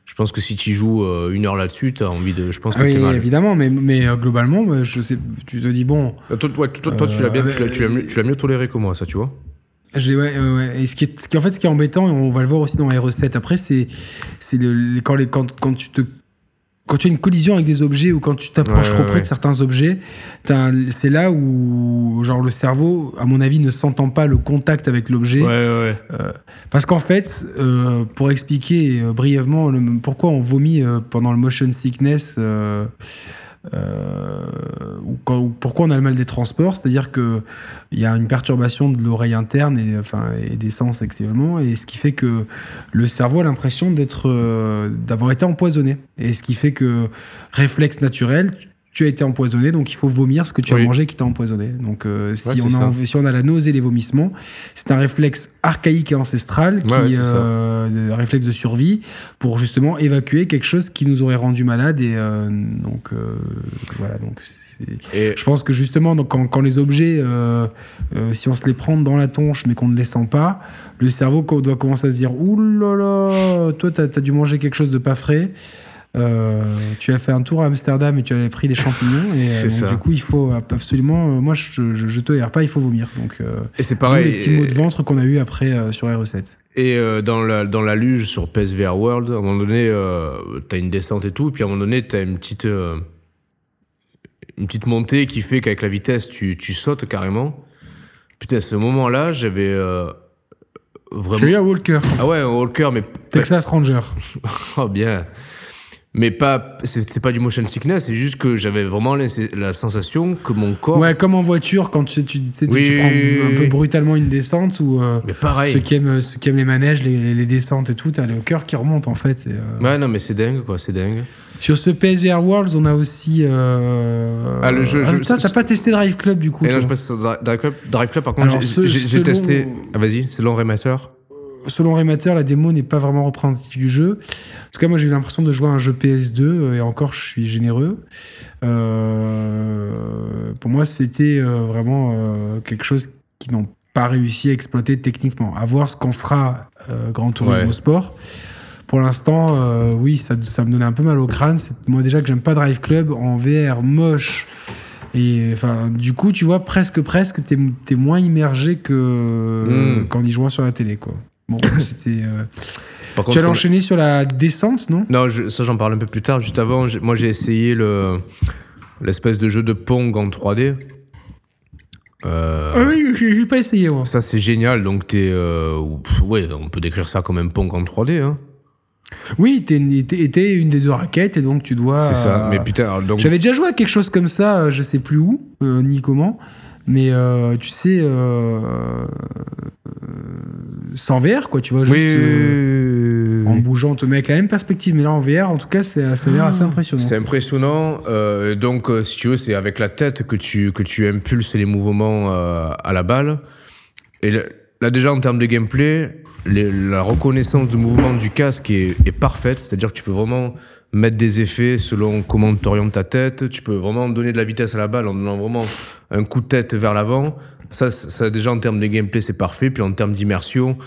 S2: Je pense que si tu joues euh, une heure là-dessus, t'as envie de. Je pense que
S1: Ah oui,
S2: mal.
S1: évidemment, mais, mais euh, globalement, je sais, tu te dis, bon,
S2: Euh, Toi, ouais, toi, toi, tu l'as bien,
S1: Euh,
S2: tu l'as- tu l'as mieux, tu l'as mieux toléré que moi, ça, tu vois.
S1: ouais, ouais, ouais. Et ce qui, est, ce qui, en fait, ce qui est embêtant, et on va le voir aussi dans les recettes après, c'est, c'est le, quand, les, quand, quand tu te. Quand tu as une collision avec des objets ou quand tu t'approches
S2: Ouais,
S1: trop
S2: ouais,
S1: près
S2: ouais.
S1: de certains objets, c'est là où genre le cerveau, à mon avis, ne s'entend pas le contact avec l'objet.
S2: ouais.
S1: Parce qu'en fait, euh, pour expliquer euh, brièvement le- pourquoi on vomit euh, pendant le motion sickness, euh, euh, quand- ou pourquoi on a le mal des transports, c'est-à-dire que il y a une perturbation de l'oreille interne et des sens actuellement, et ce qui fait que le cerveau a l'impression d'être, euh, d'avoir été empoisonné, et ce qui fait que réflexe naturel. Tu as été empoisonné, donc il faut vomir ce que tu
S2: Oui.
S1: as mangé qui t'a empoisonné. Donc, euh, si,
S2: Ouais,
S1: on a, si on a la nausée et les vomissements, c'est un réflexe archaïque et ancestral qui
S2: Ouais,
S1: euh, un réflexe de survie pour justement évacuer quelque chose qui nous aurait rendu malade et euh, donc euh, voilà donc c'est
S2: Et
S1: je pense que justement donc, quand, quand les objets euh, euh, si on se les prend dans la tonche mais qu'on ne les sent pas le cerveau doit commencer à se dire ouh là là toi t'as as dû manger quelque chose de pas frais Euh, tu as fait un tour à Amsterdam et tu avais pris des champignons et euh, donc,
S2: ça.
S1: du coup il faut absolument euh, moi je, je, je tolère pas il faut vomir donc euh,
S2: et c'est pareil.
S1: les petits mots de ventre qu'on a eu après euh, sur R7.
S2: Et euh, dans, la, dans la luge sur PSVR World, à un moment donné, t'as une descente et tout, et puis à un moment donné, t'as une petite, une petite montée qui fait qu'avec la vitesse, tu, tu sautes carrément. Putain, à ce moment-là, j'avais vraiment.
S1: J'ai eu un Walker,
S2: Ah ouais, un walker, mais.
S1: Texas Ranger.
S2: Oh, bien. Mais pas. C'est pas du motion sickness, c'est juste que j'avais vraiment la, la sensation que mon corps.
S1: Ouais, comme en voiture, quand tu, sais, tu, tu sais, tu-
S2: Oui,
S1: tu prends
S2: oui,
S1: un peu brutalement une descente ou euh,
S2: Mais pareil.
S1: ceux, qui aiment, ceux qui aiment les manèges, les, les descentes et tout, t'as le cœur qui remonte en fait. et, euh,
S2: Ouais, non, mais c'est dingue, quoi, c'est dingue.
S1: Sur ce PSVR Worlds, on a aussi. Euh...
S2: Ah, le jeu- je-
S1: putain, t'as
S2: ce-
S1: pas testé Drive Club du coup
S2: Et là,
S1: toi
S2: je passe sur Drive Club. Drive Club, par contre, j'ai- j'ai j'ai testé. Ah, vas-y, c'est long rémateur.
S1: Selon Remater, la démo n'est pas vraiment représentative du jeu. En tout cas, moi j'ai eu l'impression de jouer à un jeu PS2 euh, et encore je suis généreux. Euh, pour moi, c'était euh, vraiment quelque chose qu'ils n'ont pas réussi à exploiter techniquement. À voir ce qu'en fera Grand Turismo
S2: Ouais.
S1: Sport. pour l'instant, oui, ça, ça me donnait un peu mal au crâne. Moi, déjà que j'aime pas Drive Club en VR moche. Et enfin, du coup, tu vois, presque, presque, t'es es moins immergé que
S2: Mm.
S1: qu'en y jouant sur la télé, quoi. Bon, c'était. euh, Tu allais
S2: on-
S1: enchaîner sur la descente, non?
S2: Non, je- ça j'en parle un peu plus tard. Juste avant, moi j'ai essayé le l'espèce de jeu de Pong en 3D. Euh,
S1: Ah oui, j'ai pas essayé, moi.
S2: Ça c'est génial. Donc t'es, euh, ouais, on peut décrire ça comme un Pong en 3D. Hein.
S1: Oui, t'es une des deux raquettes et donc tu dois.
S2: C'est ça.
S1: euh,
S2: Mais putain, donc
S1: J'avais déjà joué à quelque chose comme ça, je sais plus où, ni comment, mais euh, tu sais, euh, euh, sans VR, quoi, tu vois, juste
S2: oui,
S1: euh,
S2: oui,
S1: en
S2: oui.
S1: bougeant, on te met avec la même perspective, mais là en VR, en tout cas, c'est- ça a l'air assez impressionnant.
S2: C'est impressionnant. euh, donc, euh, si tu veux, c'est avec la tête que tu, que tu impulses les mouvements euh, à la balle. Et là, là, déjà, en termes de gameplay, les- la reconnaissance de mouvement du casque est, est parfaite. C'est-à-dire que tu peux vraiment mettre des effets selon comment tu orientes ta tête. Tu peux vraiment donner de la vitesse à la balle en donnant vraiment un coup de tête vers l'avant. Ça, ça, déjà, en termes de gameplay, c'est parfait. Puis en termes d'immersion,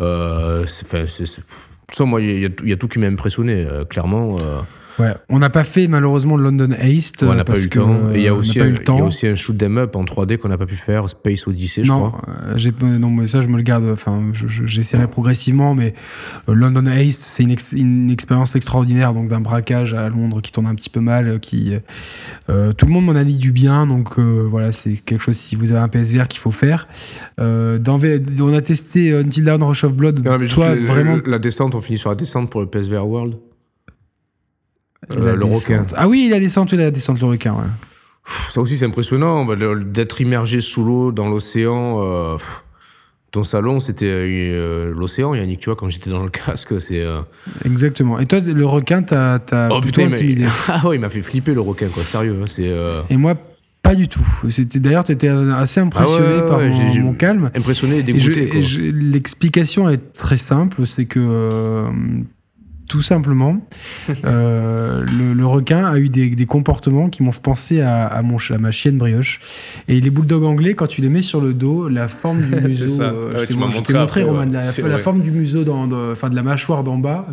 S2: euh, enfin, c'est- moi, il y, a- il y a tout qui m'a impressionné, euh, clairement. euh.
S1: Ouais. On n'a pas fait malheureusement le London Haste.
S2: on
S1: euh,
S2: n'a pas
S1: parce
S2: eu le
S1: que,
S2: temps. Et il y a
S1: euh, on n'a
S2: aussi
S1: pas
S2: un,
S1: eu le
S2: il y a
S1: temps.
S2: aussi un shoot 'em up en 3D qu'on n'a pas pu faire, Space Odyssey, je crois.
S1: euh, j'ai pas- non, mais ça je me le garde. Enfin, je- je- j'essaierai progressivement, mais euh, London Haste, c'est une, ex- une expérience extraordinaire, donc d'un braquage à Londres qui tourne un petit peu mal, euh, qui euh, tout le monde m'en a dit du bien, donc euh, voilà, c'est quelque chose si vous avez un PSVR qu'il faut faire. Euh, dans V- on a testé Until Dawn Rush of Blood.
S2: Non, mais
S1: Toi, vraiment.
S2: la descente, on finit sur la descente pour le PSVR World. Euh, le requin.
S1: Ah oui, la descente, la descente, le requin. Ouais.
S2: Ça aussi, c'est impressionnant bah, d'être immergé sous l'eau, dans l'océan. euh, ton salon, c'était euh, l'océan, Yannick, tu vois, quand j'étais dans le casque, c'est. euh,
S1: Exactement. Et toi, le requin, t'as
S2: Oh
S1: plutôt
S2: putain, mais-
S1: intimidé.
S2: ah ouais, il m'a fait flipper le requin, quoi, sérieux. hein, C'est
S1: Et moi, pas du tout. D'ailleurs, tu étais assez impressionné
S2: Ah ouais, ouais,
S1: par
S2: ouais,
S1: mon, mon calme.
S2: impressionné et dégoûté.
S1: L'explication est très simple, c'est que tout simplement, euh, le, le requin a eu des, des comportements qui m'ont fait penser à, à mon, à ma chienne brioche. Et les bulldogs anglais, quand tu les mets sur le dos, la forme du museau,
S2: ça.
S1: euh,
S2: Ouais,
S1: je t'ai
S2: montré après,
S1: Roman,
S2: ouais.
S1: la, la forme du museau, enfin de la mâchoire d'en bas,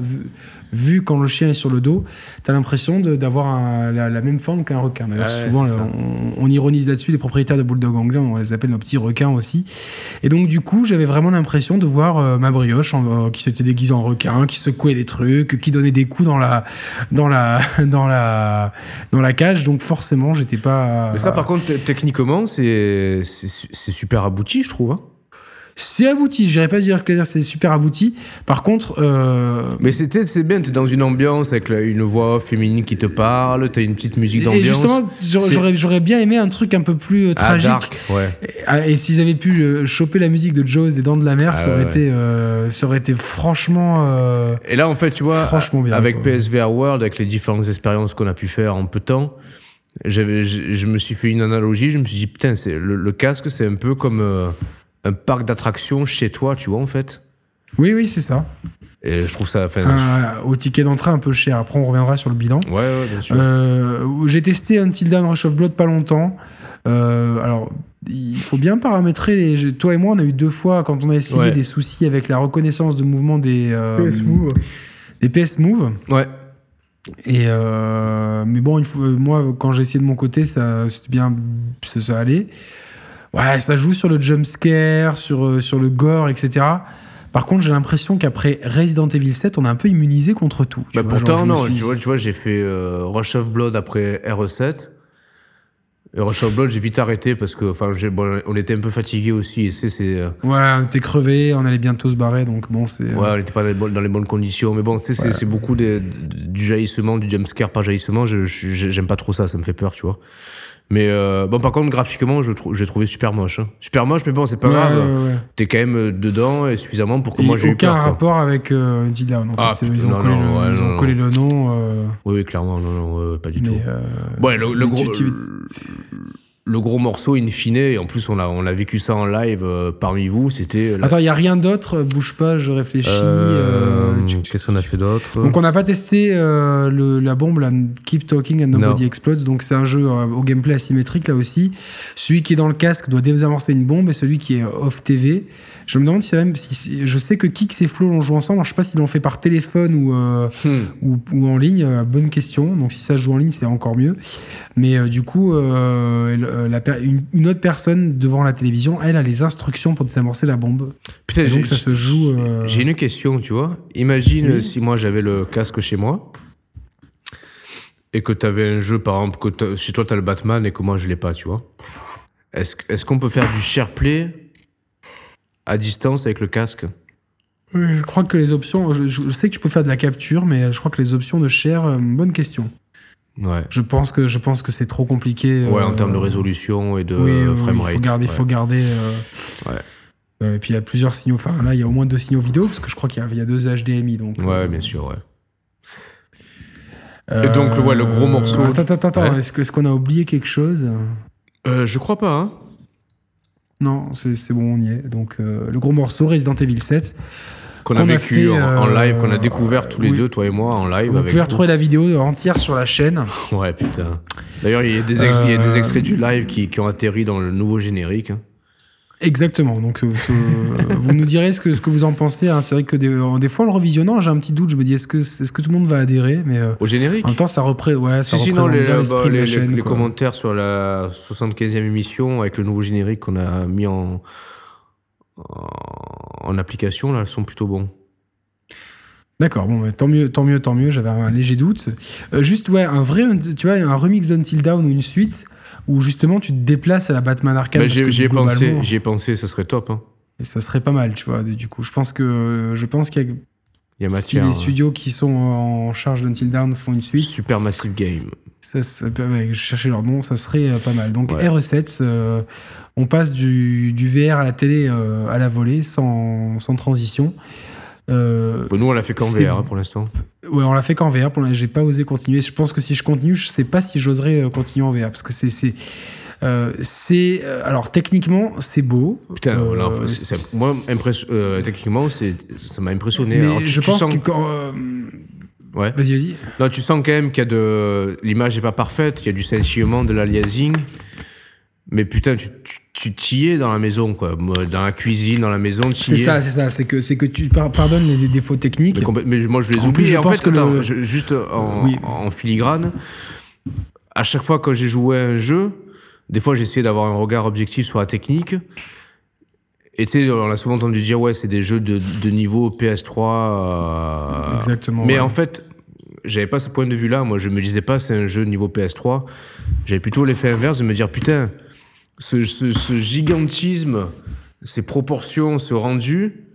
S1: vu, quand le chien est sur le dos, t'as l'impression de- d'avoir la, la même forme qu'un requin. D'ailleurs,
S2: Ouais,
S1: souvent, on, on ironise là-dessus, les propriétaires de bulldog anglais, on les appelle nos petits requins aussi. Et donc, du coup, j'avais vraiment l'impression de voir euh, ma brioche en- euh, qui s'était déguisée en requin, qui secouait des trucs, qui donnait des coups dans la, dans la, dans la, dans la cage. Donc, forcément, j'étais pas.
S2: Mais ça, par contre, techniquement, c'est super abouti, je trouve. hein.
S1: C'est abouti. J'irais pas dire que c'est super abouti. Par contre, euh,
S2: Mais c'était c'est bien, t'es dans une ambiance avec la- une voix féminine qui te parle, t'as une petite musique
S1: et
S2: d'ambiance.
S1: justement, j'aurais-
S2: C'est-
S1: bien aimé un truc un peu plus euh,
S2: Ah,
S1: tragique.
S2: dark, ouais.
S1: Et, et s'ils avaient pu euh, choper la musique de Jaws des Dents de la Mer,
S2: Ah
S1: ça, aurait
S2: ouais.
S1: été, ça aurait été franchement.
S2: Et là, en fait, tu vois,
S1: Franchement bien,
S2: avec
S1: quoi.
S2: PSVR World, avec les différentes expériences qu'on a pu faire en peu de temps, j'avais, je, je me suis fait une analogie. Je me suis dit, putain, c'est le, le casque, c'est un peu comme un parc d'attractions chez toi, tu vois, en fait.
S1: Oui, oui, c'est ça.
S2: Et je trouve ça. Enfin,
S1: Un- au ticket d'entrée un peu cher. Après, on reviendra sur le bilan.
S2: ouais, ouais, bien sûr.
S1: Euh, j'ai testé Until Dawn Rush of Blood pas longtemps. Euh, alors, il faut bien paramétrer. Les... Toi et moi, on a eu deux fois, quand on a essayé,
S2: Ouais.
S1: des soucis avec la reconnaissance de mouvement des euh, Des PS Move.
S2: Ouais.
S1: Et euh, mais bon, il faut, moi, quand j'ai essayé de mon côté, ça, c'était bien, ça, ça allait. Ouais, ça joue sur le jump scare, sur, euh, sur le gore, etc. Par contre, j'ai l'impression qu'après Resident Evil 7, on est un peu immunisé contre tout. tu
S2: Bah,
S1: vois,
S2: pourtant,
S1: genre,
S2: non,
S1: suis-
S2: tu vois, tu vois j'ai fait euh, Rush of Blood après RE7. Et Rush of Blood, j'ai vite arrêté parce que, enfin, j'ai- bon, on était un peu fatigué aussi. Et c'est, c'est, euh,
S1: Ouais, on était crevé, on allait bientôt se barrer, donc bon, c'est.
S2: Ouais, on n'était pas dans les, bonnes, dans les bonnes conditions. Mais bon, tu sais, c'est, c'est beaucoup de- de- du jaillissement, du jumpscare par jaillissement. Je, je- j'aime pas trop ça, ça me fait peur, tu vois. Mais euh, bon, par contre, graphiquement, je j'ai trouvé super moche. hein. Super moche, mais bon, c'est pas
S1: Ouais,
S2: grave.
S1: ouais, ouais.
S2: T'es quand même euh, dedans et suffisamment pour que
S1: Et
S2: moi j'ai eu
S1: aucun
S2: peur. quoi.
S1: rapport avec euh, Dawn. En
S2: Ah,
S1: fait. Ils ont,
S2: non,
S1: collé,
S2: non,
S1: le, ils ont collé le nom. euh,
S2: Oui, oui, clairement, non, non, pas du tout.
S1: mais, euh,
S2: Ouais, le, le gros,
S1: tu- tu-
S2: le, gros morceau in fine, et en plus on a, on a vécu ça en live euh, parmi vous, c'était...
S1: Attends, il n'y a rien d'autre Bouge pas, je réfléchis.
S2: Euh, Qu'est-ce qu'on a fait d'autre?
S1: Donc on n'a pas testé le, la bombe, la Keep Talking and Nobody Explodes, donc c'est un jeu au gameplay asymétrique là aussi. Celui qui est dans le casque doit désamorcer une bombe, et celui qui est off TV je me demande si, même, si, je sais que Kix et Flo l'ont joué ensemble. Alors, je sais pas s'ils l'ont fait par téléphone ou, euh, hmm. ou, en ligne. Euh, bonne question. Donc si ça se joue en ligne, c'est encore mieux. Mais euh, du coup, la, une, autre personne devant la télévision, elle a les instructions pour désamorcer la bombe.
S2: Putain, donc ça se joue. J'ai une question, tu vois. Imagine si moi j'avais le casque chez moi et que tu avais un jeu, par exemple, que chez toi tu as le Batman et que moi je l'ai pas, tu vois. Est-ce est qu'on peut faire du share play à distance avec le casque
S1: oui, Je crois que les options. Je, sais que tu peux faire de la capture, mais je crois que les options de share, euh, bonne question.
S2: Ouais.
S1: Je pense que je pense que c'est trop compliqué.
S2: Ouais, en termes de euh, résolution et de oui, framerate.
S1: il faut garder, faut garder. Euh, ouais. et puis il y a plusieurs signaux. Enfin là, il y a au moins deux signaux vidéo parce que je crois qu'il y, a deux HDMI. Donc.
S2: Ouais, bien sûr, ouais. et donc ouais, le gros morceau.
S1: Attends, attends, attends. Est-ce qu'on a oublié quelque chose?
S2: Je crois pas. Hein.
S1: Non, c'est bon, on y est. Donc, euh, le gros morceau, Resident Evil 7.
S2: Qu'on a vécu en, live, qu'on a découvert tous les deux, toi et moi, en live.
S1: Vous pouvez retrouver la vidéo entière sur la chaîne.
S2: Ouais, putain. D'ailleurs, il y, a des euh, extraits du live qui, qui, ont atterri dans le nouveau générique.
S1: Exactement. Donc, euh, euh, vous nous direz ce que, ce que vous en pensez. Hein. C'est vrai que des, euh, des, fois, en le revisionnant, j'ai un petit doute. Je me dis, est-ce que, est-ce que tout le monde va adhérer? Mais,
S2: Au générique?
S1: En même temps, ça, repré ouais, ça
S2: si, représente les, bien bah, les, la les commentaires sur la 75e émission avec le nouveau générique qu'on a mis en, en application, là, sont plutôt bons.
S1: D'accord, bon, tant mieux, tant mieux, tant mieux. J'avais un léger doute. juste, ouais, un vrai, tu vois, un remix d'Until Down ou une suite où justement tu te déplaces à la Batman Arcade.
S2: Bah, j'y ai, pensé, j'y ai pensé, ça serait top. Hein.
S1: Et ça serait pas mal, tu vois. Du coup, je pense que je pense qu'il y a,
S2: il y a matière,
S1: si les studios qui sont en charge d'Until Down font une suite.
S2: Supermassive Game.
S1: Ça, ça, je cherchais leur nom, ça serait euh, pas mal. Donc RE7, euh, on passe du, du, VR à la télé euh, à la volée sans, sans transition.
S2: Euh, nous, on l'a fait qu'en VR hein, pour l'instant.
S1: Ouais, on l'a fait qu'en VR. Pour j'ai pas osé continuer. Je pense que si je continue, je sais pas si j'oserais euh, continuer en VR parce que c'est c'est euh, c'est alors techniquement c'est beau.
S2: Putain, moi techniquement c'est ça m'a impressionné.
S1: Mais je pense que quand,
S2: ouais.
S1: Vas-y vas-y.
S2: Non, tu sens quand même qu'il y a de l'image est pas parfaite, qu'il y a du sentiment, de l'aliasing. Mais putain, tu, tu t'y es dans la maison, quoi. Dans la cuisine, dans la maison,
S1: C'est ça, c'est ça. C'est que, c'est que tu pardonnes les défauts techniques.
S2: Mais, moi, je les oublie. En, fait, attends, juste en, filigrane, à chaque fois que j'ai joué à un jeu, des fois, j'essayais d'avoir un regard objectif sur la technique. Et tu sais, on a souvent entendu dire, ouais, c'est des jeux de, de niveau PS3.
S1: Euh, Exactement.
S2: Mais en fait, j'avais pas ce point de vue-là. Moi, je me disais pas, c'est un jeu de niveau PS3. J'avais plutôt l'effet inverse de me dire, putain, ce, gigantisme, ces proportions, ce rendu,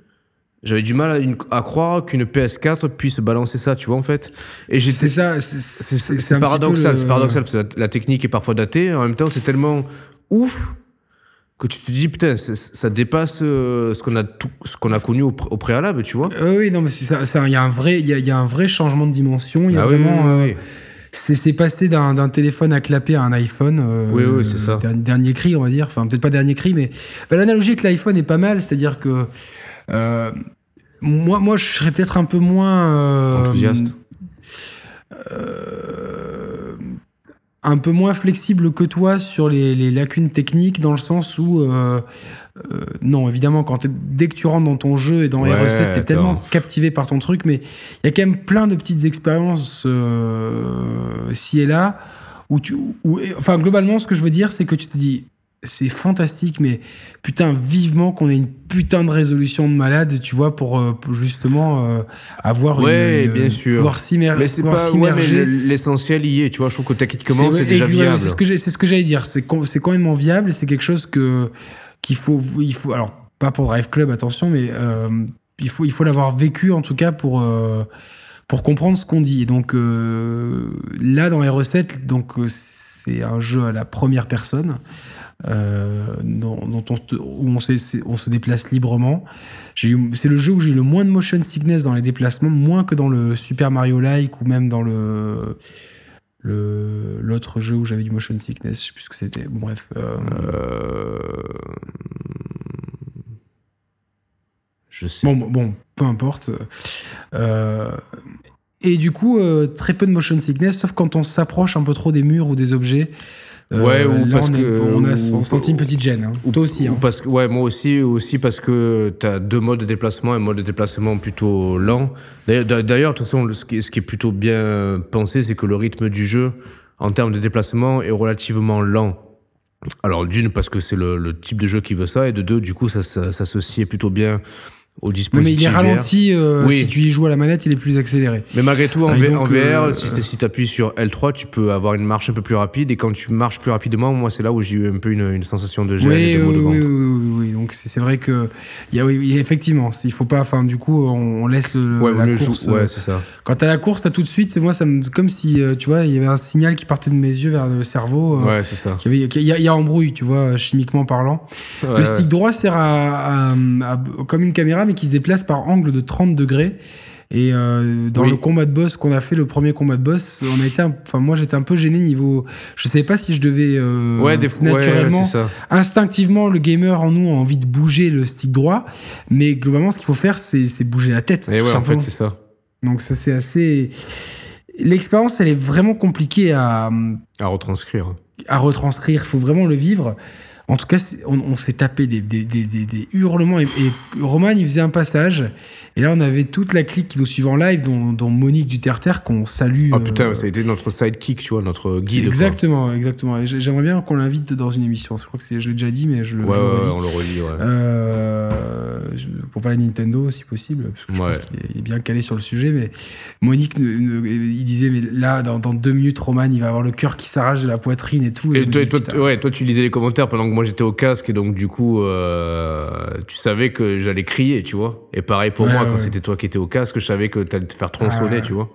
S2: j'avais du mal à, croire qu'une PS4 puisse balancer ça, tu vois, en fait.
S1: Et c'est ça,
S2: c'est paradoxal, c'est paradoxal, parce que la, technique est parfois datée, en même temps, c'est tellement ouf que tu te dis, putain, ça dépasse euh, ce qu'on a, ce qu'on a connu au, préalable, tu vois.
S1: oui, non, mais ça, il y, a un vrai, il y, a, un vrai changement de dimension, il y a ah vraiment. Oui, c'est passé d'un téléphone à clapper à un iPhone.
S2: Euh, oui, oui, c'est ça.
S1: Dernier, cri, on va dire. Enfin, peut-être pas dernier cri, mais l'analogie avec l'iPhone est pas mal. C'est-à-dire que euh, moi, moi, je serais peut-être un peu moins
S2: euh, enthousiaste.
S1: un peu moins flexible que toi sur les, les, lacunes techniques, dans le sens où euh, non, évidemment, quand dès que tu rentres dans ton jeu et dans les recettes, t'es tellement captivé par ton truc, mais il y a quand même plein de petites expériences euh, ci et là où tu, enfin, globalement, ce que je veux dire, c'est que tu te dis, c'est fantastique, mais putain, vivement qu'on ait une putain de résolution de malade, tu vois, pour, euh, justement avoir
S2: ouais,
S1: une,
S2: bien sûr.
S1: pouvoir s'immerger.
S2: Mais c'est pas ouais, l'essentiel y est, tu vois. Je trouve que techniquement, c'est déjà viable.
S1: C'est ce que j'allais dire. C'est quand même viable et c'est quelque chose que qu'il faut, il faut, alors pas pour Drive Club, attention, mais euh, il faut, il faut l'avoir vécu en tout cas pour euh, pour comprendre ce qu'on dit. Donc euh, là, dans les recettes, donc c'est un jeu à la première personne. dont, on, où on, on, se déplace librement. C'est le jeu où j'ai eu le moins de motion sickness dans les déplacements, moins que dans le Super Mario Like ou même dans le le l'autre jeu où j'avais du motion sickness, je sais plus ce que c'était. Bon bref. euh,
S2: Euh, Je sais.
S1: Bon, bon, peu importe. Euh, et du coup, très peu de motion sickness, sauf quand on s'approche un peu trop des murs ou des objets. Euh,
S2: Ouais, ou
S1: là,
S2: parce
S1: on, est-
S2: que-
S1: on a
S2: ou-
S1: senti une petite gêne. hein.
S2: Ou-
S1: Toi aussi.
S2: ou
S1: hein.
S2: parce que, ouais, moi aussi, aussi parce que tu as deux modes de déplacement, un mode de déplacement plutôt lent. D'ailleurs, de toute façon, ce qui, est- plutôt bien pensé, c'est que le rythme du jeu, en termes de déplacement, est relativement lent. Alors, d'une, parce que c'est le, le type de jeu qui veut ça, et de deux, du coup, ça, ça s'associait plutôt bien au
S1: Non, mais
S2: dispositif.
S1: il est ralenti. euh,
S2: Oui.
S1: Si tu y joues à la manette, il est plus accéléré.
S2: Mais malgré tout, en,
S1: Ah, et
S2: V-
S1: donc,
S2: en VR,
S1: euh,
S2: si, si tu appuies sur L3, tu peux avoir une marche un peu plus rapide. Et quand tu marches plus rapidement, moi, c'est là où j'ai eu un peu une, une sensation de gêne et
S1: Oui,
S2: de
S1: oui,
S2: de
S1: oui,
S2: ventre.
S1: oui, oui, oui. Donc c'est c'est vrai que il y a, effectivement, il faut pas. Enfin, du coup, on, on laisse le,
S2: Ouais,
S1: la course.
S2: jou-
S1: euh,
S2: ouais, c'est ça.
S1: Quand t'as la course, tout de suite. Moi, ça me comme si euh, tu vois, il y avait un signal qui partait de mes yeux vers le cerveau. euh,
S2: Ouais, c'est ça.
S1: qu'il y y, a- il y a embrouille, tu vois, chimiquement parlant.
S2: Ouais,
S1: le stick droit sert à, à- à- comme une caméra, mais qui se déplace par angle de 30 degrés. Et euh, dans
S2: Oui.
S1: le combat de boss qu'on a fait, le premier combat de boss, on a été, enfin moi j'étais un peu gêné niveau, je savais pas si je devais euh,
S2: Ouais, des fois, ouais,
S1: naturellement,
S2: c'est ça.
S1: instinctivement le gamer en nous a envie de bouger le stick droit, mais globalement ce qu'il faut faire c'est bouger la tête.
S2: Et
S1: tout
S2: ouais, en fait, c'est ça.
S1: Donc ça c'est assez, l'expérience elle est vraiment compliquée à
S2: À retranscrire.
S1: à retranscrire, il faut vraiment le vivre. En tout cas, on, s'est tapé des hurlements. Et, et Roman, il faisait un passage. Et là, on avait toute la clique qui nous suivait en live, dont, dont Monique du Terre-Terre, qu'on salue.
S2: Oh
S1: euh,
S2: putain, ça a été notre sidekick, tu vois, notre guide. quoi.
S1: Exactement, exactement. Et J'aimerais bien qu'on l'invite dans une émission. Je crois que je l'ai déjà dit, mais je, le-
S2: Ouais,
S1: je
S2: on le redit, ouais.
S1: Euh, pour parler de Nintendo, si possible, parce que je
S2: Ouais.
S1: pense qu'il est, bien calé sur le sujet. Mais Monique, il disait, mais là, dans, dans deux minutes, Roman, il va avoir le cœur qui s'arrache de la poitrine et tout.
S2: Et toi,
S1: dis,
S2: toi, ouais, toi, tu lisais les commentaires pendant que moi j'étais au casque, et donc du coup, euh, tu savais que j'allais crier, tu vois. Et pareil pour
S1: Ouais,
S2: moi, quand
S1: ouais.
S2: c'était toi qui étais au casque, je savais que t'allais te faire tronçonner,
S1: Ah,
S2: tu vois.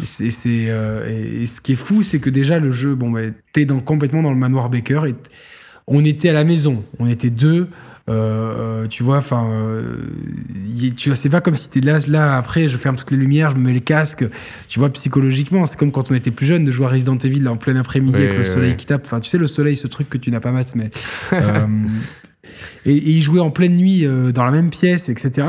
S1: Et, c'est- c'est, euh, et- et ce qui est fou, c'est que déjà le jeu, bon, bah, t'es dans, complètement dans le manoir Baker. Et on était à la maison, on était deux. euh, euh, tu vois, enfin, euh, y- tu vois, c'est pas comme si t'es là, là. Après, je ferme toutes les lumières, je me mets les casques. Tu vois, psychologiquement, c'est comme quand on était plus jeune de jouer à Resident Evil là, en plein après-midi
S2: Ouais,
S1: avec le soleil
S2: ouais.
S1: qui tape. Enfin, tu sais, le soleil, ce truc que tu n'as pas mat, mais. euh, et, et y jouer en pleine nuit dans la même pièce, etc.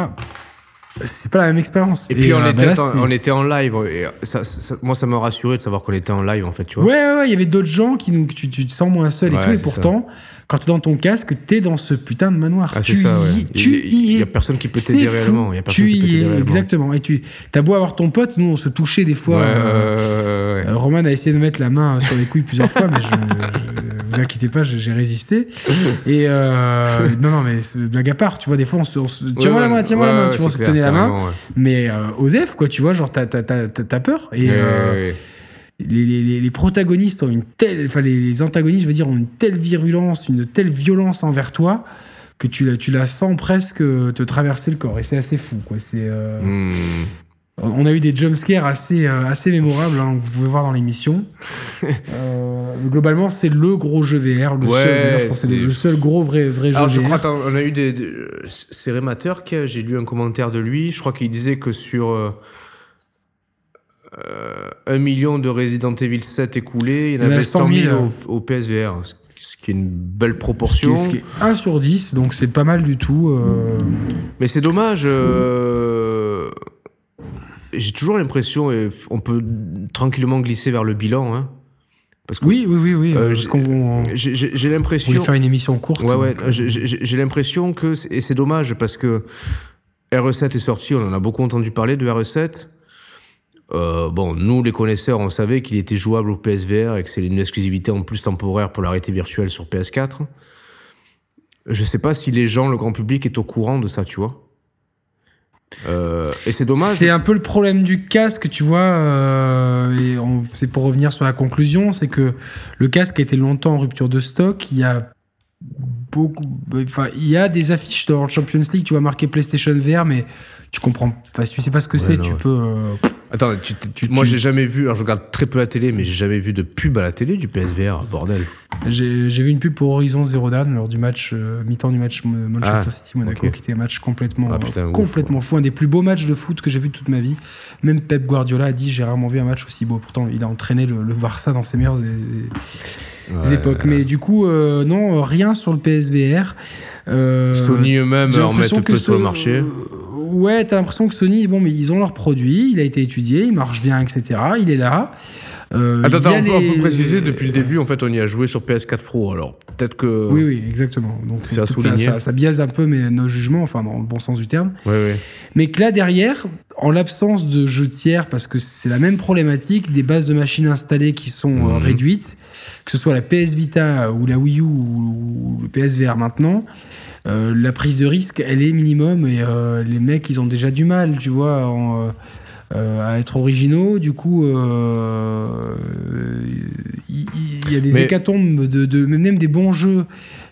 S1: C'est pas la même expérience.
S2: Et puis on,
S1: euh, bah
S2: était,
S1: là, c'est-
S2: on était en live, et ça, ça- moi ça m'a rassuré de savoir qu'on était en live en fait, tu vois.
S1: Ouais, ouais, ouais, il y avait d'autres gens qui nous, tu, tu te sens moins seul et
S2: Ouais,
S1: tout, et pourtant, quand t'es dans ton casque, t'es dans ce putain de manoir.
S2: Ah,
S1: tu
S2: c'est ça, ouais.
S1: y, tu
S2: Il-
S1: y
S2: y
S1: es.
S2: a personne qui peut t'aider réellement. Y a personne
S1: tu
S2: qui peut
S1: y es, exactement. Et tu t'as beau avoir ton pote, nous on se touchait des fois.
S2: Ouais,
S1: euh,
S2: ouais, ouais, ouais.
S1: euh, Roman a essayé de mettre la main sur les couilles plusieurs fois, mais je, je- vous inquiétez pas, j'ai résisté. Et euh, non, non, mais blague à part, tu vois, des fois on se. Tiens-moi
S2: Ouais,
S1: la main,
S2: ouais,
S1: tiens-moi la main, tu vois, on se tenait la main. Mais euh, Osef, quoi, tu vois, genre t'as peur. Et euh, les, les- les- protagonistes ont une telle, enfin les, les antagonistes, je veux dire, ont une telle virulence, une telle violence envers toi que tu la, tu la sens presque te traverser le corps. Et c'est assez fou, quoi. C'est, euh,
S2: Hmm.
S1: On a eu des jumpscares assez, euh, assez mémorables, hein, que vous pouvez voir dans l'émission. Euh, globalement, c'est le gros jeu VR, le
S2: Ouais,
S1: seul, d'ailleurs, je pense que c'est
S2: c'est-
S1: le seul gros vrai, vrai jeu
S2: Alors je
S1: VR.
S2: crois qu'on a eu des, des- c'est Rémateur j'ai lu un commentaire de lui. Je crois qu'il disait que sur euh, euh, un million de Resident Evil 7 écoulés, il y en avait
S1: 100
S2: 100
S1: 000,
S2: 000 au, au PSVR, ce- qui est une belle
S1: ce qui,
S2: proportion.
S1: est, ce qui est 1 sur 10, donc c'est pas mal du tout. euh.
S2: Mais c'est dommage. J'ai toujours l'impression, et on peut tranquillement glisser vers le bilan. Hein, parce que
S1: Oui, oui, oui, oui.
S2: Euh,
S1: euh,
S2: j'ai-
S1: voulait
S2: l'impression.
S1: faire une émission courte.
S2: Ouais, ouais, j'ai- l'impression que, et c'est dommage parce que RE7 est sorti, on en a beaucoup entendu parler de RE7. Euh, bon, nous les connaisseurs, on savait qu'il était jouable au PSVR et que c'est une exclusivité en plus temporaire pour la réalité virtuelle sur PS4. Je sais pas si les gens, le grand public est au courant de ça, tu vois. Euh, et c'est dommage.
S1: C'est un peu le problème du casque, tu vois. euh, et c'est pour revenir sur la conclusion, c'est que le casque a été longtemps en rupture de stock. Il y a beaucoup, enfin, il y a des affiches dans le Champions League, tu vois marqué PlayStation VR, mais tu comprends. Enfin, si tu sais pas ce que c'est, tu
S2: ouais.
S1: peux. euh,
S2: Attends, tu, tu, moi j'ai jamais vu, alors je regarde très peu la télé, mais j'ai jamais vu de pub à la télé du PSVR, bordel.
S1: J'ai vu une pub pour Horizon Zero Dawn lors du match, euh, mi-temps du match Manchester ah, City Monaco, qui était un match complètement, ah, putain, complètement fou, un des plus beaux matchs de foot que j'ai vu de toute ma vie. Même Pep Guardiola a dit j'ai rarement vu un match aussi beau. Pourtant, il a entraîné le, le Barça dans ses meilleures époques. Mais du coup, euh, non, rien sur le PSVR.
S2: Euh, Sony eux-mêmes en mettent peu sur le marché.
S1: Ouais, t'as l'impression que Sony, bon, mais ils ont leur produit, il a été étudié, il marche bien, etc. Il est là.
S2: Euh, attends, attends on, peut, préciser, depuis le début, en fait, on y a joué sur PS4 Pro, alors peut-être que...
S1: Oui, oui, exactement. Donc ça, ça, ça, biaise un peu mais, nos jugements, enfin, dans le bon sens du terme.
S2: Oui, oui.
S1: Mais que là, derrière, en l'absence de jeux tiers, parce que c'est la même problématique, des bases de machines installées qui sont euh, mhm. réduites, que ce soit la PS Vita ou la Wii U ou le PSVR maintenant, euh, la prise de risque, elle est minimum et euh, les mecs, ils ont déjà du mal, tu vois, euh, à être originaux. Du coup, il y, a des hécatombes, de, même des bons jeux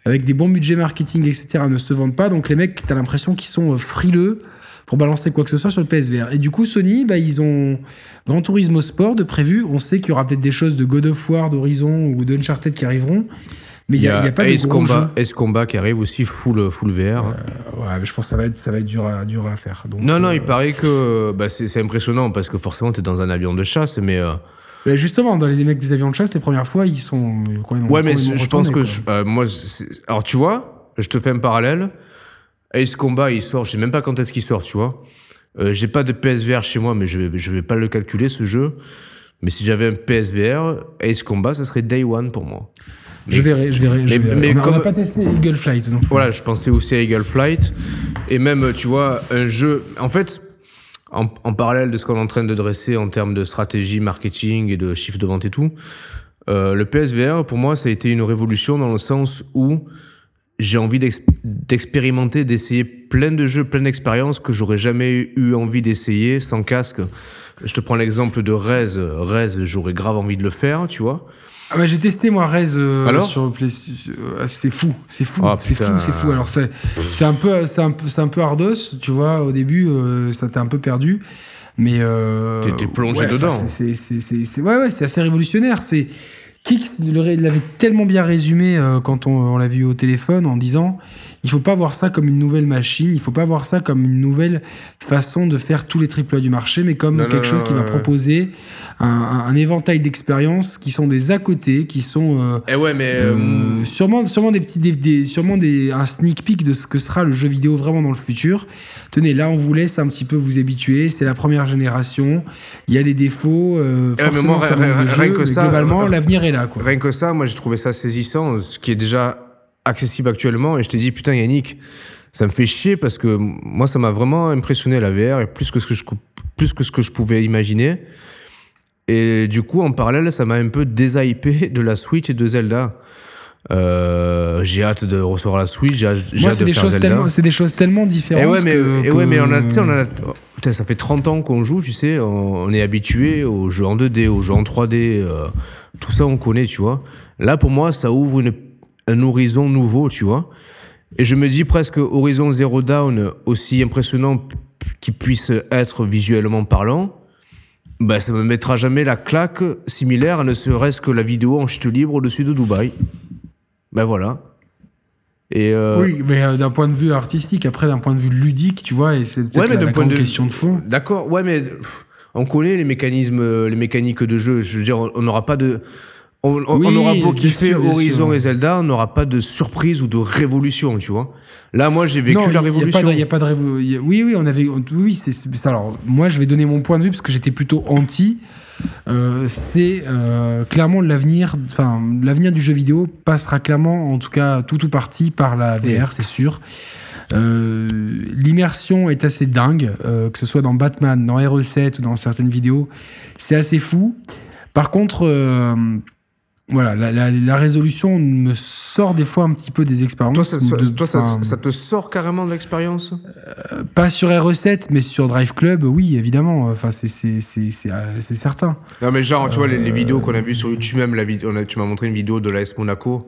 S1: avec des bons budgets marketing, etc., ne se vendent pas. Donc les mecs, t'as l'impression qu'ils sont frileux pour balancer quoi que ce soit sur le PSVR. Et du coup, Sony, bah, ils ont Grand Turismo Sport de prévu. On sait qu'il y aura peut-être des choses de God of War, d'Horizon ou d'Uncharted qui arriveront. Mais il n'y a, a, pas
S2: Ace
S1: de
S2: Combat, Ace Combat qui arrive aussi full, full VR. Euh,
S1: ouais, mais je pense que ça va être, ça va être dur, à, dur à faire. Donc,
S2: non, non, il euh, paraît que bah, c'est impressionnant parce que forcément, tu es dans un avion de chasse, mais. Euh,
S1: mais justement, dans les mecs des avions de chasse, les premières fois, ils sont.
S2: ouais, mais je pense que. moi, alors, tu vois, je te fais un parallèle. Ace Combat, il sort, je sais même pas quand est-ce qu'il sort, tu vois. J'ai pas de PSVR chez moi, mais je vais, je vais pas le calculer, ce jeu. Mais si j'avais un PSVR, Ace Combat, ça serait Day One pour moi
S1: je verrai, je verrai. Mais, on n'a pas testé Eagle Flight. Donc.
S2: Voilà, je pensais aussi à Eagle Flight. Et même, tu vois, un jeu. En fait, en, parallèle de ce qu'on est en train de dresser en termes de stratégie, marketing et de chiffre de vente et tout, euh, le PSVR, pour moi, ça a été une révolution dans le sens où j'ai envie d'expérimenter, d'essayer plein de jeux, plein d'expériences que j'aurais jamais eu envie d'essayer sans casque. Je te prends l'exemple de Rez. Rez, j'aurais grave envie de le faire, tu vois.
S1: Ah bah j'ai testé moi Rez euh, sur PlayStation. Euh, c'est fou, c'est fou, ah, c'est fou, c'est fou. Alors c'est c'est un peu c'est un peu c'est un peu ardos, tu vois. Au début, euh, ça t'a un peu perdu, mais
S2: t'étais plongé dedans.
S1: C'est c'est ouais ouais c'est assez révolutionnaire. C'est Kix l'avait tellement bien résumé quand on, on l'a vu au téléphone en disant il faut pas voir ça comme une nouvelle machine, il faut pas voir ça comme une nouvelle façon de faire tous les triple du marché, mais comme quelque chose qui va proposer un, éventail d'expériences qui sont des à côté, qui sont
S2: euh, eh ouais, mais euh,
S1: euh, sûrement, sûrement des petits, des, sûrement des, un sneak peek de ce que sera le jeu vidéo vraiment dans le futur. Tenez, là on vous laisse un petit peu vous habituer. C'est la première génération. Il y a des défauts. Eh forcément, rien, que ça, globalement, l'avenir est là. Quoi.
S2: Rien que ça, moi j'ai trouvé ça saisissant, ce qui est déjà accessible actuellement. Et je t'ai dit, putain, Yannick, ça me fait chier parce que moi, ça m'a vraiment impressionné la VR et plus que ce que je, plus que ce que je pouvais imaginer. Et du coup, en parallèle, ça m'a un peu déshypé de la Switch et de Zelda. Euh, j'ai hâte de recevoir la Switch. J'ai, Moi,
S1: c'est des choses tellement, c'est des choses tellement différentes. Et
S2: ouais, mais, et ouais, mais on a, on a, ça fait 30 ans qu'on joue, tu sais, on, est habitué aux jeux en 2D, aux jeux en 3D, euh, tout ça on connaît, tu vois. Là, pour moi, ça ouvre une un horizon nouveau, tu vois. Et je me dis presque Horizon Zero Down, aussi impressionnant qu'il puisse être visuellement parlant, bah, ça me mettra jamais la claque similaire ne serait-ce que la vidéo en chute libre au-dessus de Dubaï. Ben voilà.
S1: Et euh, Oui, mais euh, d'un point de vue artistique, après d'un point de vue ludique, tu vois, et c'est peut-être la, grande de... question de fond.
S2: D'accord, ouais, mais on connaît les mécanismes, les mécaniques de jeu. Je veux dire, on n'aura pas de on, aura beau kiffer Horizon et Zelda, on n'aura pas de surprise ou de révolution, tu vois. Là, moi, j'ai vécu la révolution.
S1: Il n'y a, pas de révolution. Oui, oui, on avait. Oui, c'est Alors, moi, je vais donner mon point de vue parce que j'étais plutôt anti. Euh, c'est euh, clairement l'avenir. Enfin, l'avenir du jeu vidéo passera clairement, en tout cas, tout ou partie par la VR, c'est sûr. Euh, l'immersion est assez dingue, que ce soit dans Batman, dans RE7 ou dans certaines vidéos. C'est assez fou. Par contre voilà, la, résolution me sort des fois un petit peu des expériences.
S2: Toi, ça, te sort carrément de l'expérience?
S1: euh, Pas sur R7, mais sur Drive Club, oui, évidemment. Enfin, c'est certain.
S2: Non, mais genre, tu vois, les, vidéos qu'on a vues sur YouTube, même, la vidéo, tu m'as montré une vidéo de l'AS Monaco.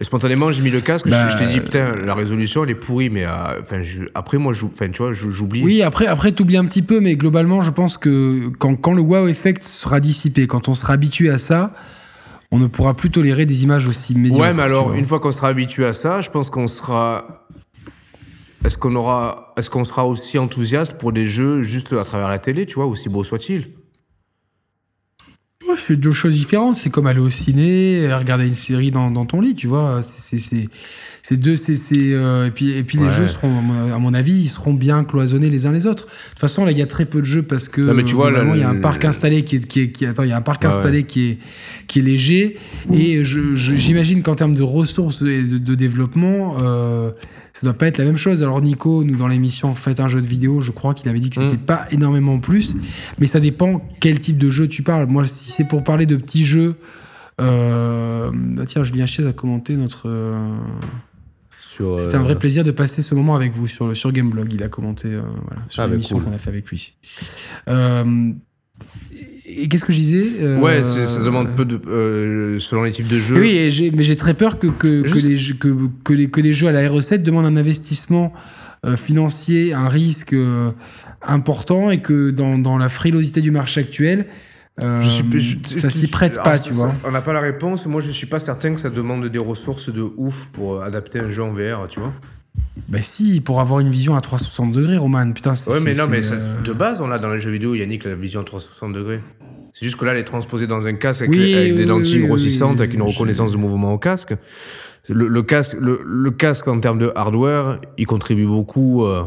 S2: Et spontanément, j'ai mis le casque.
S1: Bah,
S2: je, je t'ai dit, putain, la résolution, elle est pourrie. Mais euh, enfin, je- après, moi, enfin, tu vois, j'oublie.
S1: Oui, après, après t'oublies un petit peu, mais globalement, je pense que quand, quand le wow effect sera dissipé, quand on sera habitué à ça, on ne pourra plus tolérer des images aussi médiocres.
S2: ouais, mais alors, une fois qu'on sera habitué à ça, je pense qu'on sera. Est-ce qu'on aura, est-ce qu'on sera aussi enthousiaste pour des jeux juste à travers la télé, tu vois, aussi beau soit-il
S1: Ouais, c'est deux choses différentes. C'est comme aller au ciné, euh, regarder une série dans, dans ton lit, tu vois. C'est- C'est c'est- c'est deux. c'est c'est, euh, et puis, et puis les jeux seront, à mon- avis, ils seront bien cloisonnés les uns les autres. De toute façon, là, il y a très peu de jeux parce que
S2: Non, mais tu vois, là,
S1: globalement, il y a un parc installé qui est, qui est- qui attends, il y a un parc installé qui est qui est léger. Et je- je- j'imagine qu'en termes de ressources et de, de développement, euh, ça doit pas être la même chose. Alors Nico, nous dans l'émission Faites un jeu de vidéo, je crois qu'il avait dit que c'était
S2: Mm.
S1: pas énormément plus, mais ça dépend quel type de jeu tu parles. Moi, si c'est pour parler de petits jeux, euh, ah tiens, Julien Chiez a commenté notre. euh,
S2: sur.
S1: C'était un
S2: euh,
S1: vrai plaisir de passer ce moment avec vous sur le sur Gameblog. Il a commenté euh, voilà, sur
S2: Ah, bah,
S1: l'émission
S2: cool.
S1: qu'on a fait avec lui. Euh, et qu'est-ce que je disais Euh,
S2: Ouais, ça demande peu de. euh, selon les types de jeux.
S1: oui, et mais j'ai très peur que, que, les, jeux- que, que, les, que les jeux à la R7 demandent un investissement euh, financier, un risque euh, important et que dans, dans la frilosité du marché actuel,
S2: Je suis- je-
S1: ça s'y prête pas, tu vois.
S2: On n'a pas la réponse. Moi, je suis pas certain que ça demande des ressources de ouf pour adapter un jeu en VR, tu vois.
S1: Bah si, pour avoir une vision à 360 degrés, Roman, putain, c'est...
S2: Ouais, mais non, mais ça-
S1: euh,
S2: de base, on l'a dans les jeux vidéo, Yannick, la vision à 360 degrés. C'est juste que là, elle est transposée dans un casque avec,
S1: Oui,
S2: avec
S1: oui,
S2: des lentilles
S1: oui,
S2: grossissantes, avec une reconnaissance de mouvement au casque. Le, le casque, le, le casque en termes de hardware, il contribue beaucoup euh,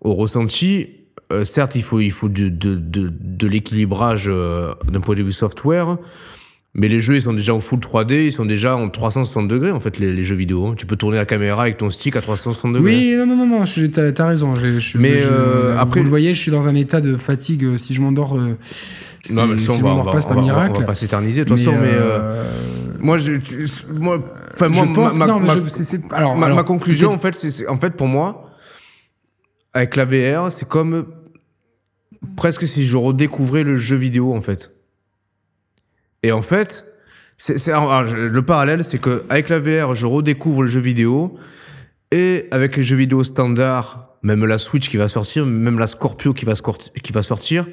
S2: au ressenti. Euh, certes, il faut, il faut de, de, de, de l'équilibrage euh, d'un point de vue software, mais les jeux, ils sont déjà en full 3D, ils sont déjà en 360 degrés, en fait, les, les jeux vidéo. hein. Tu peux tourner la caméra avec ton stick à 360 degrés.
S1: Oui, non, non, non, non, t'as t'as raison. je- je suis-
S2: Mais,
S1: je-
S2: euh,
S1: vous
S2: après-
S1: le voyez, je suis dans un état de fatigue. euh, Si je m'endors, euh, si,
S2: Non, mais
S1: si
S2: ça,
S1: je
S2: on va, on
S1: m'endors
S2: va-
S1: pas, c'est
S2: on
S1: un
S2: va- on va- on pas s'éterniser, de toute façon, mais... euh, Moi, je, moi, enfin, moi,
S1: pense,
S2: ma,
S1: non, mais
S2: ma-
S1: je- alors,
S2: ma-
S1: alors,
S2: ma conclusion, en fait, c'est- en fait, pour moi, avec la VR, c'est comme presque si je redécouvrais le jeu vidéo, en fait. Et en fait, c'est, c'est- le parallèle, c'est que avec la VR, je redécouvre le jeu vidéo, et avec les jeux vidéo standards, même la Switch qui va sortir, même la Scorpio qui va, scor- qui va sortir,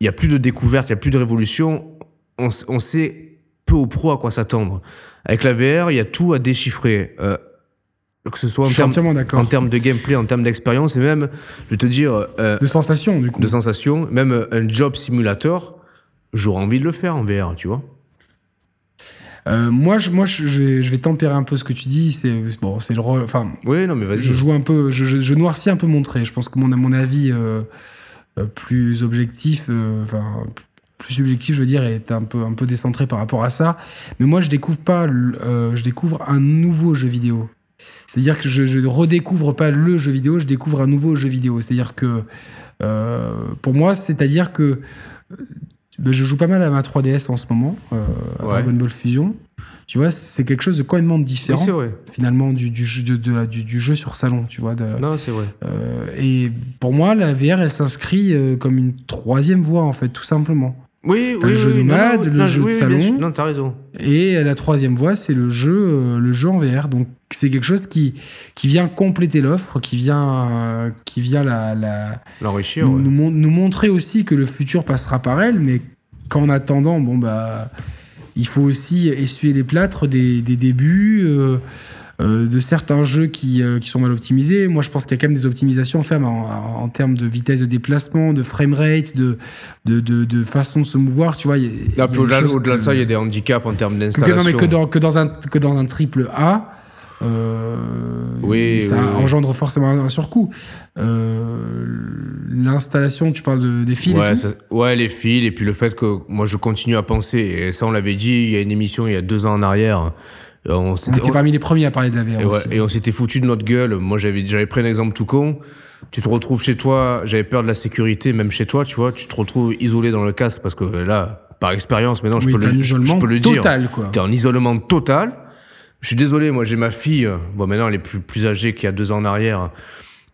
S2: il y a plus de découverte, il y a plus de révolution. On, sait peu ou pro à quoi s'attendre. Avec la VR, il y a tout à déchiffrer. Euh, que ce soit en termes, en de gameplay, en termes d'expérience, et même, je vais te dire, euh,
S1: De sensation, du coup.
S2: de sensations, même euh, un job simulator, j'aurais envie de le faire en VR, tu vois.
S1: Euh, moi, je, moi je, je vais, tempérer un peu ce que tu dis. C'est bon, c'est le rôle. Enfin,
S2: Oui, non, mais vas-y.
S1: je joue un peu, je, je, je noircis un peu mon trait. Je pense que mon, mon avis euh, euh, plus objectif, euh, enfin plus subjectif, je veux dire, est un peu un peu décentré par rapport à ça. Mais moi, je découvre pas, je découvre un nouveau jeu vidéo. C'est-à-dire que je, ne redécouvre pas le jeu vidéo, je découvre un nouveau jeu vidéo. C'est-à-dire que pour moi, c'est-à-dire que je joue pas mal à ma 3DS en ce moment, euh, à
S2: Ouais.
S1: Dragon Ball Fusion. Tu vois, c'est quelque chose de complètement différent
S2: vrai.
S1: finalement du, du, jeu, de, de la- du, du jeu sur salon, tu vois. de-
S2: Non, c'est vrai.
S1: euh, et pour moi, la VR, elle s'inscrit euh, comme une troisième voie, en fait, tout simplement.
S2: Oui, oui,
S1: le jeu
S2: oui,
S1: de
S2: non,
S1: mad,
S2: non,
S1: le
S2: non,
S1: jeu de salon.
S2: Non, t'as raison.
S1: Et la troisième voie, c'est le jeu, le jeu en VR. Donc, c'est quelque chose qui, qui vient compléter l'offre, qui vient, qui vient la,
S2: L'enrichir,
S1: nous,
S2: ouais.
S1: nous mon- nous montrer aussi que le futur passera par elle, mais qu'en attendant, bon, bah, il faut aussi essuyer les plâtres des, des débuts, euh, euh, de certains jeux qui, euh, qui sont mal optimisés. Moi, je pense qu'il y a quand même des optimisations à faire en, en termes de vitesse de déplacement, de framerate, de, de, de, de façon de se mouvoir, tu vois.
S2: au-delà, de ça, il y a des handicaps en termes
S1: que-
S2: d'installation.
S1: non, mais que dans, que dans un que dans un triple A euh,
S2: Oui,
S1: ça
S2: oui, oui.
S1: engendre forcément un surcoût Euh, l'installation tu parles de, des fils et
S2: Ouais,
S1: tout
S2: ça- ouais, les fils, et puis le fait que moi je continue à penser, et ça on l'avait dit, il y a une émission il y a deux ans en arrière, on
S1: on était parmi les premiers à parler de la VR
S2: et, ouais,
S1: aussi.
S2: et on s'était foutu de notre gueule. Moi j'avais pris un exemple tout con. Tu te retrouves chez toi, j'avais peur de la sécurité, même chez toi, tu vois, tu te retrouves isolé dans le casque parce que là, par expérience, maintenant je, peux le, je, peux le dire.
S1: total, quoi.
S2: T'es en isolement total. Je suis désolé, moi j'ai ma fille, euh, bon maintenant elle est plus, plus âgée qu'il y a deux ans en arrière,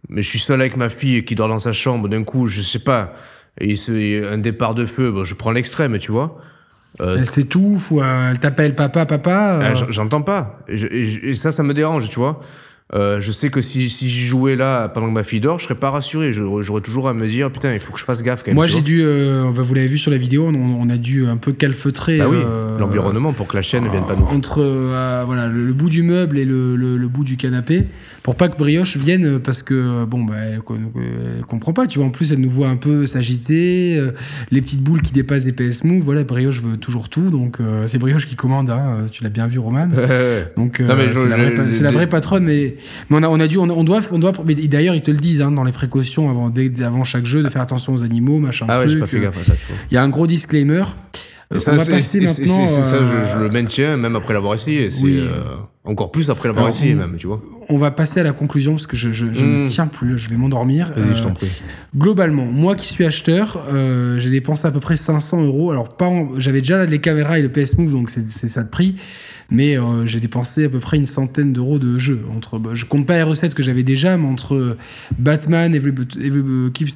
S2: mais je suis seul avec ma fille qui dort dans sa chambre, d'un coup, je sais pas, et c'est un départ de feu, bon, je prends l'extrême, tu vois.
S1: elle s'étouffe ou elle t'appelle papa, papa.
S2: Ah, j'entends pas. Et, et, ça, ça me dérange, tu vois. Euh, je sais que si, si j'y jouais là pendant que ma fille dort, je serais pas rassuré. J'aurais toujours à me dire putain, il faut que je fasse gaffe quand même.
S1: Moi, j'ai dû, euh, bah, vous l'avez vu sur la vidéo, on, a dû un peu calfeutrer
S2: bah oui, euh, l'environnement pour que la chaîne ne vienne pas nous.
S1: Entre voilà, le, bout du meuble et le, le, bout du canapé, pour pas que Brioche vienne parce que bon, bah, elle, comprend pas. Tu vois, en plus, elle nous voit un peu s'agiter, les petites boules qui dépassent des PS Move. Voilà, Brioche veut toujours tout, donc c'est Brioche qui commande. Hein, tu l'as bien vu, Roman. donc c'est la, la, vraie patronne, mais mais on a, on a dû, on, doit, on doit. D'ailleurs, ils te le disent hein, dans les précautions avant, avant chaque jeu de faire attention aux animaux, machin.
S2: Ah ouais, j'ai pas fait gaffe à ça.
S1: Il y a un gros disclaimer.
S2: ça, c'est ça, je, le maintiens même après l'avoir essayé. Oui. Euh, encore plus après l'avoir essayé, même, tu vois.
S1: On va passer à la conclusion parce que je, je, ne hmm. tiens plus, je vais m'endormir.
S2: Vas-y, je t'en euh, prie.
S1: Globalement, moi qui suis acheteur, euh, j'ai dépensé à peu près 500 euros. Alors, pas j'avais déjà les caméras et le PS Move, donc c'est ça de prix mais euh, j'ai dépensé à peu près une centaine d'euros de jeux. Entre, bah, je compte pas les recettes que j'avais déjà, mais entre Batman, Every, keep,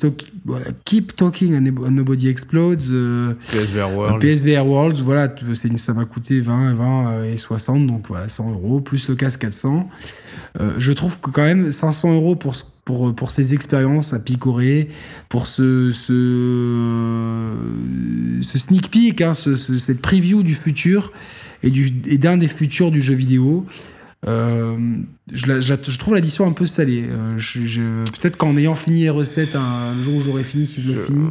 S1: keep, Talking and Nobody Explodes, euh,
S2: PSVR World,
S1: PSVR World, voilà, ça m'a coûté 20, 20 et 60, donc voilà, 100 euros, plus le casque 400. Euh, je trouve que quand même 500 euros pour, pour, pour ces expériences à picorer, pour ce, ce, ce sneak peek, hein, ce, cette preview du futur, et, d'un des futurs du jeu vidéo. Euh, je, je, trouve l'addition un peu salée. Euh, Peut-être qu'en ayant fini les recettes un jour où j'aurais fini, si je le finis,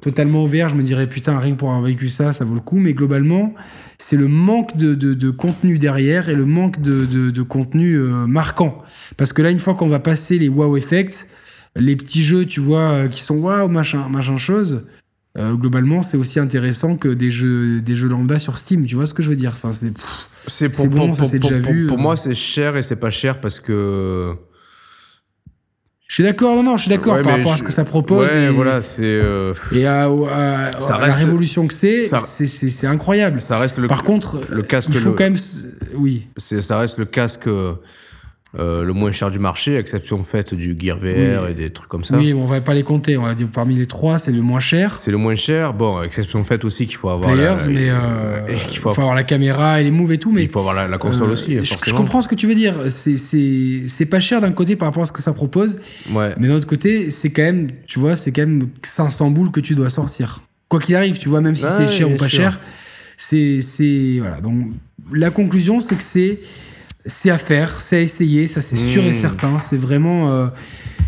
S1: totalement ouvert, je me dirais putain, rien que pour avoir vécu ça, ça vaut le coup. Mais globalement, c'est le manque de, de, contenu derrière et le manque de, de contenu euh, marquant. Parce que là, une fois qu'on va passer les wow effects, les petits jeux, tu vois, euh, qui sont waouh, machin, machin chose, euh, globalement, c'est aussi intéressant que des jeux, des jeux lambda sur Steam. Tu vois ce que je veux dire? Enfin, c'est.
S2: C'est pour, bon, ça déjà vu. Pour, moi, c'est cher et c'est pas cher parce que.
S1: Je suis d'accord, non, non, je suis d'accord par rapport à ce que ça propose.
S2: Ouais, et, voilà, c'est. Euh,
S1: et à, ça reste, la révolution que c'est, c'est incroyable.
S2: Ça reste le.
S1: Par contre,
S2: le casque.
S1: Il faut quand même. Oui.
S2: Ça reste le casque euh, le moins cher du marché, exception faite du Gear VR et des trucs comme ça.
S1: Oui, on va pas les compter. On va dire parmi les trois, c'est le moins cher.
S2: C'est le moins cher. Bon, exception faite aussi qu'il faut avoir.
S1: Players, la, mais euh, il faut, avoir la caméra et les moves et tout. Mais
S2: il faut avoir la, console euh, aussi.
S1: Je, comprends ce que tu veux dire. C'est pas cher d'un côté par rapport à ce que ça propose.
S2: Ouais.
S1: Mais d'un autre côté, c'est quand même, tu vois, c'est quand même 500 boules que tu dois sortir. Quoi qu'il arrive, tu vois, même si c'est cher ou pas cher, c'est voilà. Donc la conclusion, c'est que c'est c'est à faire, c'est à essayer, ça c'est sûr et hmm. certain. C'est vraiment. Euh,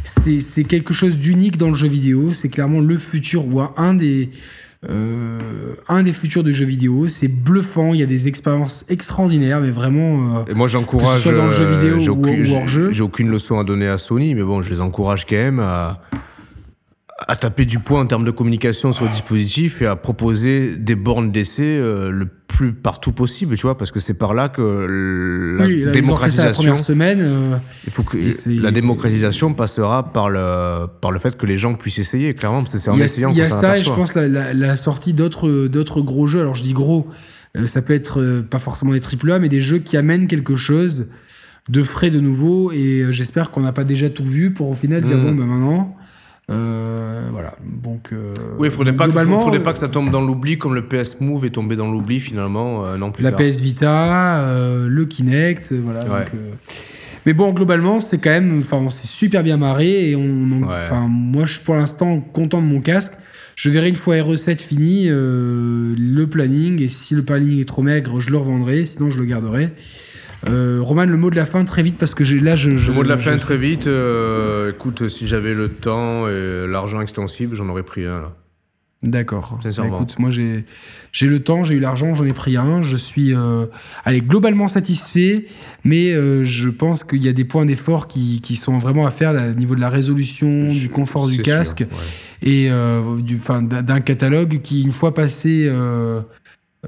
S1: c'est quelque chose d'unique dans le jeu vidéo. C'est clairement le futur, ou un des. Euh, un des futurs de jeux vidéo, c'est bluffant, il y a des expériences extraordinaires, mais vraiment.
S2: Euh, et moi j'encourage.
S1: Soit dans le jeu vidéo ou, hors jeu.
S2: J'ai aucune leçon à donner à Sony, mais bon, je les encourage quand même à, à taper du poids en termes de communication sur le dispositif et à proposer des bornes d'essai euh, le plus partout possible, tu vois, parce que c'est par là que la démocratisation.
S1: La semaine. Euh,
S2: il faut que la démocratisation passera par le par le fait que les gens puissent essayer, clairement, c'est en essayant
S1: Il y a ça, et je pense la, la, sortie d'autres d'autres gros jeux. Alors je dis gros, euh, ça peut être pas forcément des triple A, mais des jeux qui amènent quelque chose de frais de nouveau. Et j'espère qu'on n'a pas déjà tout vu pour au final dire mm. bon, ben maintenant euh, voilà. Donc, euh,
S2: oui, il faudrait pas, faudrait pas que ça tombe dans l'oubli comme le PS Move est tombé dans l'oubli finalement euh, non plus
S1: La PS Vita, le Kinect, voilà. mais bon, globalement, c'est quand même, enfin, on s'est super bien marré et on, enfin, moi, je suis pour l'instant content de mon casque. Je verrai une fois R7 fini le planning et si le planning est trop maigre, je le revendrai, sinon je le garderai. Euh, Roman, le mot de la fin très vite parce que là je,
S2: Le mot de la fin très vite. Euh, écoute, si j'avais le temps et l'argent extensible, j'en aurais pris un là.
S1: D'accord. Bah, écoute, moi j'ai j'ai le temps, j'ai eu l'argent, j'en ai pris un. Je suis euh, allez globalement satisfait, mais euh, je pense qu'il y a des points d'effort qui, qui, sont vraiment à faire au niveau de la résolution, du confort du casque et du d'un catalogue qui une fois passé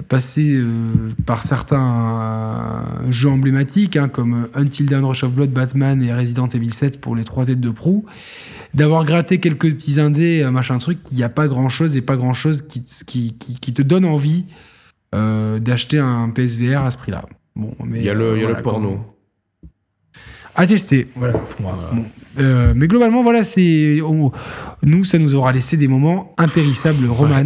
S1: passé euh, par certains jeux emblématiques hein, comme Until Dawn, Rush of Blood, Batman et Resident Evil 7 pour les trois têtes de proue, d'avoir gratté quelques petits indés, euh, machin truc, il n'y a pas grand chose et pas grand chose qui, qui, qui, te donne envie euh, d'acheter un PSVR à ce prix-là. Bon, mais
S2: il y a le, y a le porno.
S1: À tester, voilà. mais globalement, voilà, c'est nous, ça nous aura laissé des moments impérissables, Roman.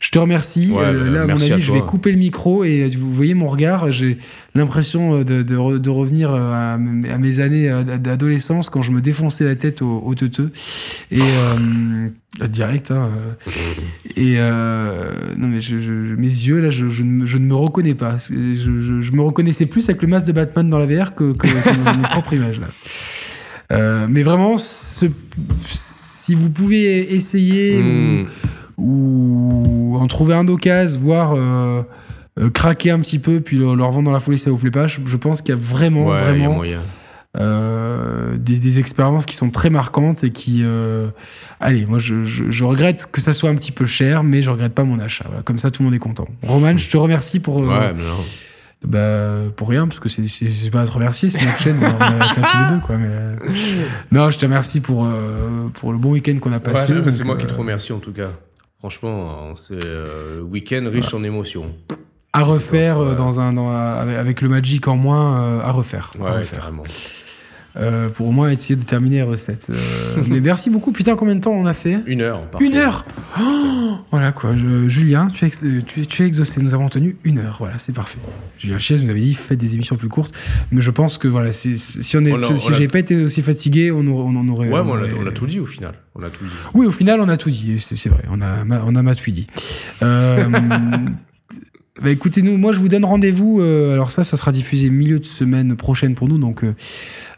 S1: Je te remercie.
S2: Ouais,
S1: Euh,
S2: bah,
S1: là, à mon avis,
S2: à
S1: je vais couper le micro et euh, vous voyez mon regard. J'ai l'impression euh, de, de, re- de revenir à, mes années d'adolescence quand je me défonçais la tête au, au teuteux. Et euh, direct. Hein, et euh, non, mais je, je- je- mes yeux, là, je, je, ne, me- reconnais pas. Je, me reconnaissais plus avec le masque de Batman dans la VR que, que, que mon propre image, là. Euh, mais vraiment, ce- si vous pouvez essayer ou-
S2: Hmm.
S1: Ou en trouver un d'occasion, voire euh, euh, craquer un petit peu, puis le, le revendre dans la folie, ça vous plaît pas. Je, je pense qu'il y a vraiment,
S2: Ouais, il y a
S1: vraiment euh, des, des expériences qui sont très marquantes et qui. euh, allez, moi, je, je- je regrette que ça soit un petit peu cher, mais je regrette pas mon achat. Voilà, comme ça, tout le monde est content. Roman, je te remercie pour. euh,
S2: Ouais, mais non.
S1: bah, pour rien, parce que c'est- pas à te remercier, c'est notre chaîne, on a fait tous les deux, quoi. Mais, Non, je te remercie pour, pour le bon week-end qu'on a passé.
S2: Ouais, c'est moi qui te remercie en tout cas. Franchement, c'est euh, week-end riche en émotions.
S1: à refaire euh, dans un, dans, avec, avec le Magic en moins, euh, à refaire. à
S2: Ouais,
S1: refaire.
S2: carrément.
S1: Euh, pour au moins essayer de terminer les recettes. Euh, mais merci beaucoup. Putain, combien de temps on a fait
S2: Une heure. parfait.
S1: Une heure Oh Voilà quoi. Je- Julien, tu es, euh, tu, es, tu es exaucé. Nous avons tenu une heure. Voilà, c'est parfait. Julien Chiez nous avait dit faites des émissions plus courtes. Mais je pense que voilà, si on est,
S2: On a-
S1: si,
S2: on
S1: si
S2: a-
S1: j'avais pas été aussi fatigué, on, en aurait.
S2: Ouais,
S1: on
S2: a,
S1: aurait-
S2: on a tout dit au final. On a tout dit.
S1: Oui, au final, on a tout dit. C'est vrai. On a, on a tout dit. Euh, bah, écoutez, nous, moi, je vous donne rendez-vous. euh, alors ça, ça sera diffusé milieu de semaine prochaine pour nous, donc euh,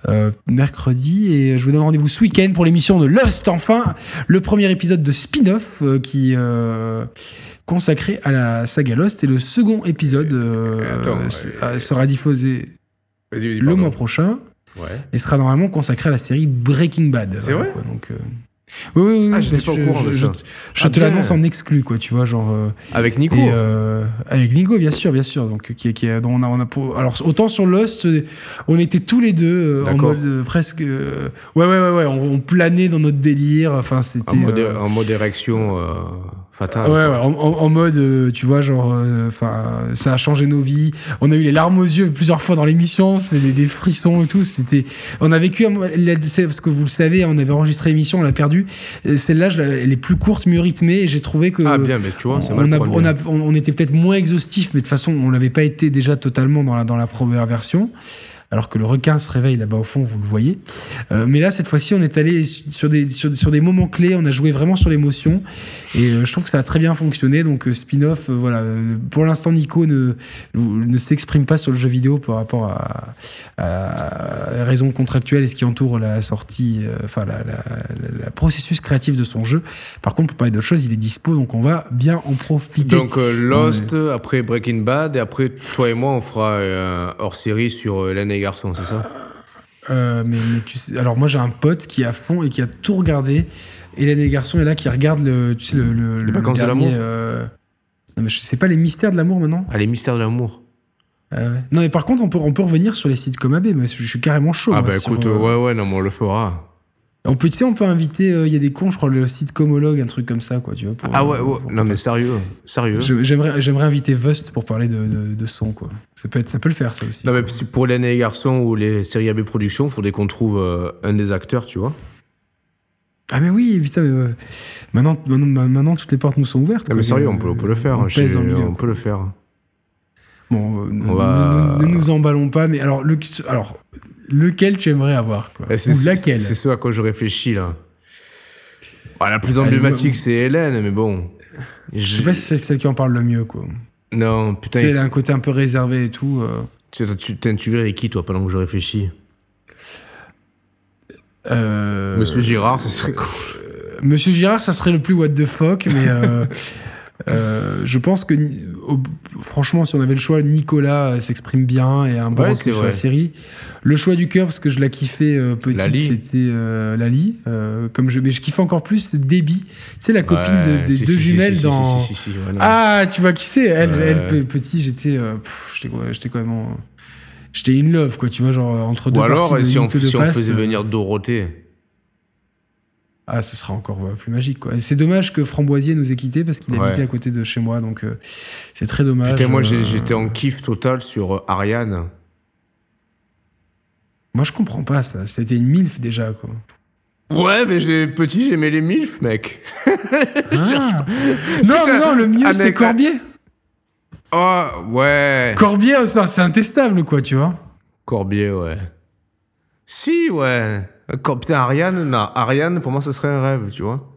S1: euh, mercredi. Et je vous donne rendez-vous ce week-end pour l'émission de Lost. Enfin, le premier épisode de spin-off euh, qui euh, consacré à la saga Lost et le second épisode euh,
S2: Attends,
S1: sera diffusé le mois prochain
S2: Ouais.
S1: et sera normalement consacré à la série Breaking Bad.
S2: C'est vrai?
S1: Quoi, donc, Oui, oui, oui.
S2: Ah, j'étais
S1: je,
S2: pas au
S1: je-
S2: courant de
S1: je-
S2: ça.
S1: je
S2: Ah,
S1: te l'annonce en exclu, quoi, tu vois, genre. euh,
S2: Avec Nico.
S1: et, euh, avec Nico, bien sûr, bien sûr. Donc, qui, qui, dont on a, on a pour- alors, autant sur Lost, on était tous les deux euh, en mode euh, presque. euh, ouais, ouais, ouais, ouais. On, on planait dans notre délire. Enfin, c'était.
S2: en, mode,
S1: euh,
S2: en mode érection
S1: Ouais, ouais, en, mode, euh, tu vois, genre, euh, enfin, ça a changé nos vies. On a eu les larmes aux yeux plusieurs fois dans l'émission, c'est des, des frissons et tout. C'était, on a vécu, parce que vous le savez, on avait enregistré l'émission, on l'a perdue. Euh, Celle-là, elle est plus courte, mieux rythmée, et j'ai trouvé que.
S2: Ah, bien, mais tu vois, c'est
S1: on, on, a- on- on était peut-être moins exhaustif, mais de toute façon, on l'avait pas été déjà totalement dans la, dans la première version. Alors que le requin se réveille là-bas au fond, vous le voyez. Euh, mais là, cette fois-ci, on est allé sur des, sur, sur des moments clés, on a joué vraiment sur l'émotion. Et euh, je trouve que ça a très bien fonctionné. Donc, euh, spin-off, voilà. Pour l'instant, Nico ne, ne s'exprime pas sur le jeu vidéo par rapport à, à la raison contractuelle et ce qui entoure la sortie, enfin, la, la- la- la processus créatif de son jeu. Par contre, pour parler d'autre chose, il est dispo, donc on va bien en profiter.
S2: Donc Lost, après Breaking Bad, et après toi et moi on fera hors série sur et les garçons, c'est ça
S1: Euh, mais, mais tu sais, alors moi j'ai un pote qui est à fond et qui a tout regardé. Et les garçons est là qui regarde le, tu sais, le, le, le
S2: vacances de l'amour
S1: euh, Non mais je sais pas les mystères de l'amour maintenant.
S2: Ah, les mystères de l'amour.
S1: Ah ouais. Non mais par contre on peut on peut revenir sur les sites comme AB. Mais je suis carrément chaud.
S2: ah
S1: moi,
S2: bah écoute,
S1: euh,
S2: ouais ouais, non mais on le fera.
S1: On peut tu sais on peut inviter. euh, Il y a des cons, je crois le site Comologue, un truc comme ça quoi. Tu vois. pour,
S2: Ah
S1: euh,
S2: ouais, ouais.
S1: pour-
S2: non mais sérieux, sérieux.
S1: J'aimerais j'aimerais inviter Vust pour parler de, de, de son quoi. Ça peut être ça peut le faire ça aussi.
S2: Non mais si pour les garçons ou les séries AB Productions, faudrait qu'on trouve euh, un des acteurs, tu vois.
S1: Ah mais oui putain. mais, euh, maintenant, maintenant maintenant toutes les portes nous sont ouvertes. Quoi.
S2: mais sérieux, on peut, on peut le faire.
S1: On le milieu.
S2: on peut le faire.
S1: Bon, euh, ne, ne- ne nous emballons pas, mais alors, le, alors lequel tu aimerais avoir quoi
S2: Eh, C'est
S1: Ou laquelle
S2: C'est ce à quoi je réfléchis là. Ah, la plus emblématique c'est Hélène, mais bon.
S1: Je sais pas si c'est celle qui en parle le mieux, quoi.
S2: Non,
S1: Tu
S2: putain,
S1: sais,
S2: il
S1: elle a un côté un peu réservé et tout. euh.
S2: Tu, tu, tu, tu verrais qui, toi, pendant que je réfléchis
S1: Euh,
S2: Monsieur Girard, ça serait cool.
S1: Monsieur Girard, ça serait le plus what the fuck, mais euh, euh, je pense que, franchement, si on avait le choix, Nicolas euh, s'exprime bien et a un bon
S2: Ouais,
S1: sur
S2: vrai.
S1: la série. Le choix du cœur, parce que je la kiffais euh, petite,
S2: Lali.
S1: c'était euh, Lali. Comme je, mais je kiffe encore plus Debbie. Tu sais, la copine
S2: Ouais,
S1: de- des
S2: si,
S1: deux
S2: si,
S1: jumelles
S2: si,
S1: dans.
S2: si, si, si, ouais, non.
S1: Ah, tu vois qui c'est? Elle, petit, j'étais, j'étais quand même, j'étais in love, quoi. Tu vois, genre entre deux
S2: Ou alors,
S1: parties de
S2: si, on,
S1: Mythe de
S2: si on faisait venir Dorothée.
S1: Ah, ce sera encore euh, plus magique, quoi. C'est dommage que Framboisier nous ait quittés parce qu'il
S2: Ouais.
S1: habitait à côté de chez moi, donc euh, c'est très dommage.
S2: Putain, moi,
S1: euh,
S2: j'étais en kiff total sur Ariane.
S1: Moi, je comprends pas ça. C'était une milf déjà, quoi.
S2: Ouais, mais j'ai petit, j'aimais les MILF, mec.
S1: Ah. Non,
S2: Putain,
S1: non, le mieux
S2: ah,
S1: c'est
S2: mec,
S1: Corbier.
S2: Oh, ouais.
S1: Corbier, ça, c'est intestable, quoi, tu vois.
S2: Corbier, ouais. Si, ouais. Cor- Putain, Ariane, non, Ariane, pour moi, ça serait un rêve, tu vois.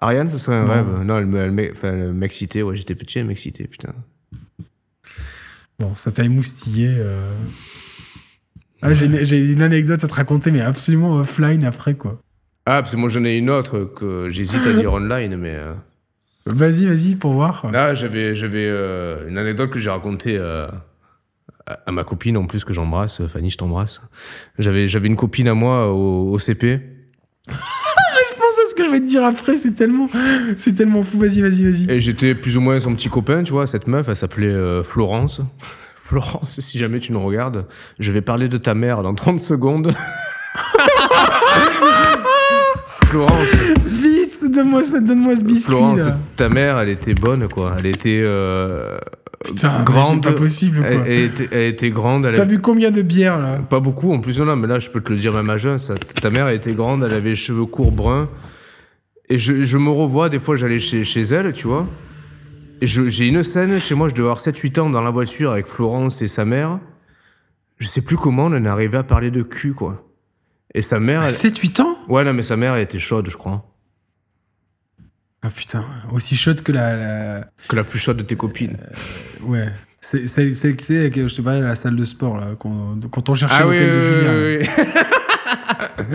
S2: Ariane, ça serait un
S1: Non.
S2: rêve. Non, elle elle m'excitait, ouais, j'étais petit, elle m'excitait, putain.
S1: Bon, ça t'a émoustillé. euh. Ah, j'ai une- j'ai une anecdote à te raconter, mais absolument offline après, quoi.
S2: Ah, parce que moi, j'en ai une autre que j'hésite à dire online, mais. euh,
S1: Vas-y, vas-y, pour voir.
S2: Là, j'avais, j'avais euh, une anecdote que j'ai racontée euh, à, ma copine, en plus, que j'embrasse. Fanny, je t'embrasse. J'avais, j'avais une copine à moi au, au CP.
S1: Je pense à ce que je vais te dire après, c'est tellement, c'est tellement fou. Vas-y, vas-y, vas-y.
S2: Et j'étais plus ou moins son petit copain, tu vois. Cette meuf, elle s'appelait euh, Florence. Florence, si jamais tu nous regardes, je vais parler de ta mère dans 30 secondes. Florence,
S1: Vite, donne-moi ça, donne-moi ce biscuit.
S2: Florence,
S1: là.
S2: ta mère, elle était bonne, quoi. Elle était euh,
S1: Putain,
S2: grande.
S1: c'est pas possible, quoi.
S2: Elle, était, elle était grande.
S1: T'as bu combien de bières, là
S2: Pas beaucoup, en plus, non, non, mais là, je peux te le dire même à jeun. Ça, ta mère, elle était grande, elle avait les cheveux courts bruns. Et je, je me revois, des fois, j'allais chez, chez elle, tu vois. Et j'ai une scène, chez moi, je devais avoir 7-8 ans dans la voiture avec Florence et sa mère. Je sais plus comment on en est arrivé à parler de cul, quoi. Et sa mère. elle-
S1: 7-8 ans
S2: Ouais, non, mais sa mère, elle était chaude, je crois.
S1: Ah putain, aussi chaude que la... la-
S2: Que la plus chaude de tes copines.
S1: Ouais. C'est c'est- c'est- c'est que je te parlais à la salle de sport, là, quand, quand on cherchait
S2: Ah oui,
S1: l'hôtel de
S2: oui,
S1: Julien. là.
S2: oui, oui.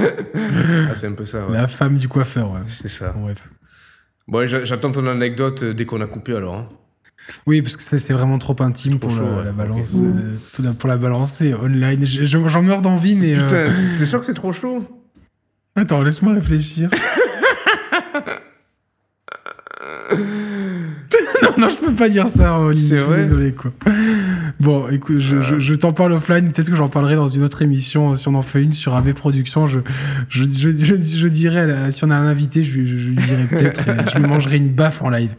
S2: ah, c'est un peu ça, ouais.
S1: La femme du coiffeur, ouais.
S2: C'est ça.
S1: Bref.
S2: Bon, j'a- j'attends ton anecdote euh, dès qu'on a coupé, alors. hein.
S1: Oui, parce que c'est vraiment trop intime
S2: Trop
S1: pour
S2: chaud,
S1: la,
S2: ouais.
S1: la balance.
S2: Ok.
S1: euh, pour la balancer online. Je- je- J'en meurs d'envie, mais. euh,
S2: Putain, t'es sûr que c'est trop chaud?
S1: Attends, laisse-moi réfléchir. non, non, je peux pas dire ça.
S2: C'est vrai
S1: Désolé, quoi. Bon, écoute, je, je, je t'en parle offline. Peut-être que j'en parlerai dans une autre émission, euh, si on en fait une sur AV Productions. Je, je, dirais, la- si on a un invité, je, lui- dirai peut-être, euh, je me mangerai une baffe en live.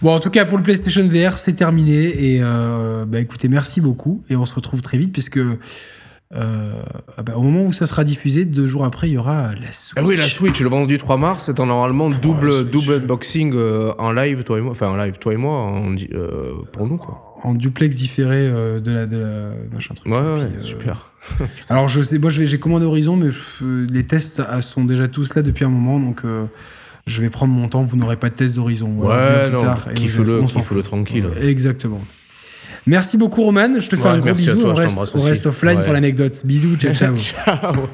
S1: Bon, en tout cas, pour le PlayStation VR, c'est terminé. Et euh, bah, écoutez, merci beaucoup. Et on se retrouve très vite, puisque euh, ah bah, au moment où ça sera diffusé, deux jours après, il y aura la Switch.
S2: Ah oui, la Switch, le vendredi 3 mars, c'est en normalement double, double unboxing euh, en live, toi et moi. Enfin, en live, toi et moi, euh, pour nous, quoi.
S1: en duplex différé euh, de la de la machin truc.
S2: Ouais, ouais,
S1: Puis, euh,
S2: super.
S1: Alors je sais, moi j'ai commandé Horizon, mais les tests sont déjà tous là depuis un moment, donc euh, je vais prendre mon temps. Vous n'aurez pas de test d'Horizon.
S2: Ouais,
S1: plus
S2: non, kiffe-le, kiffe-le tranquille.
S1: Ouais, Exactement. Merci beaucoup Roman, je te fais
S2: Ouais,
S1: un gros bisou.
S2: toi,
S1: on, reste, on offline
S2: Ouais.
S1: pour l'anecdote. Bisous, ciao ciao.
S2: Ciao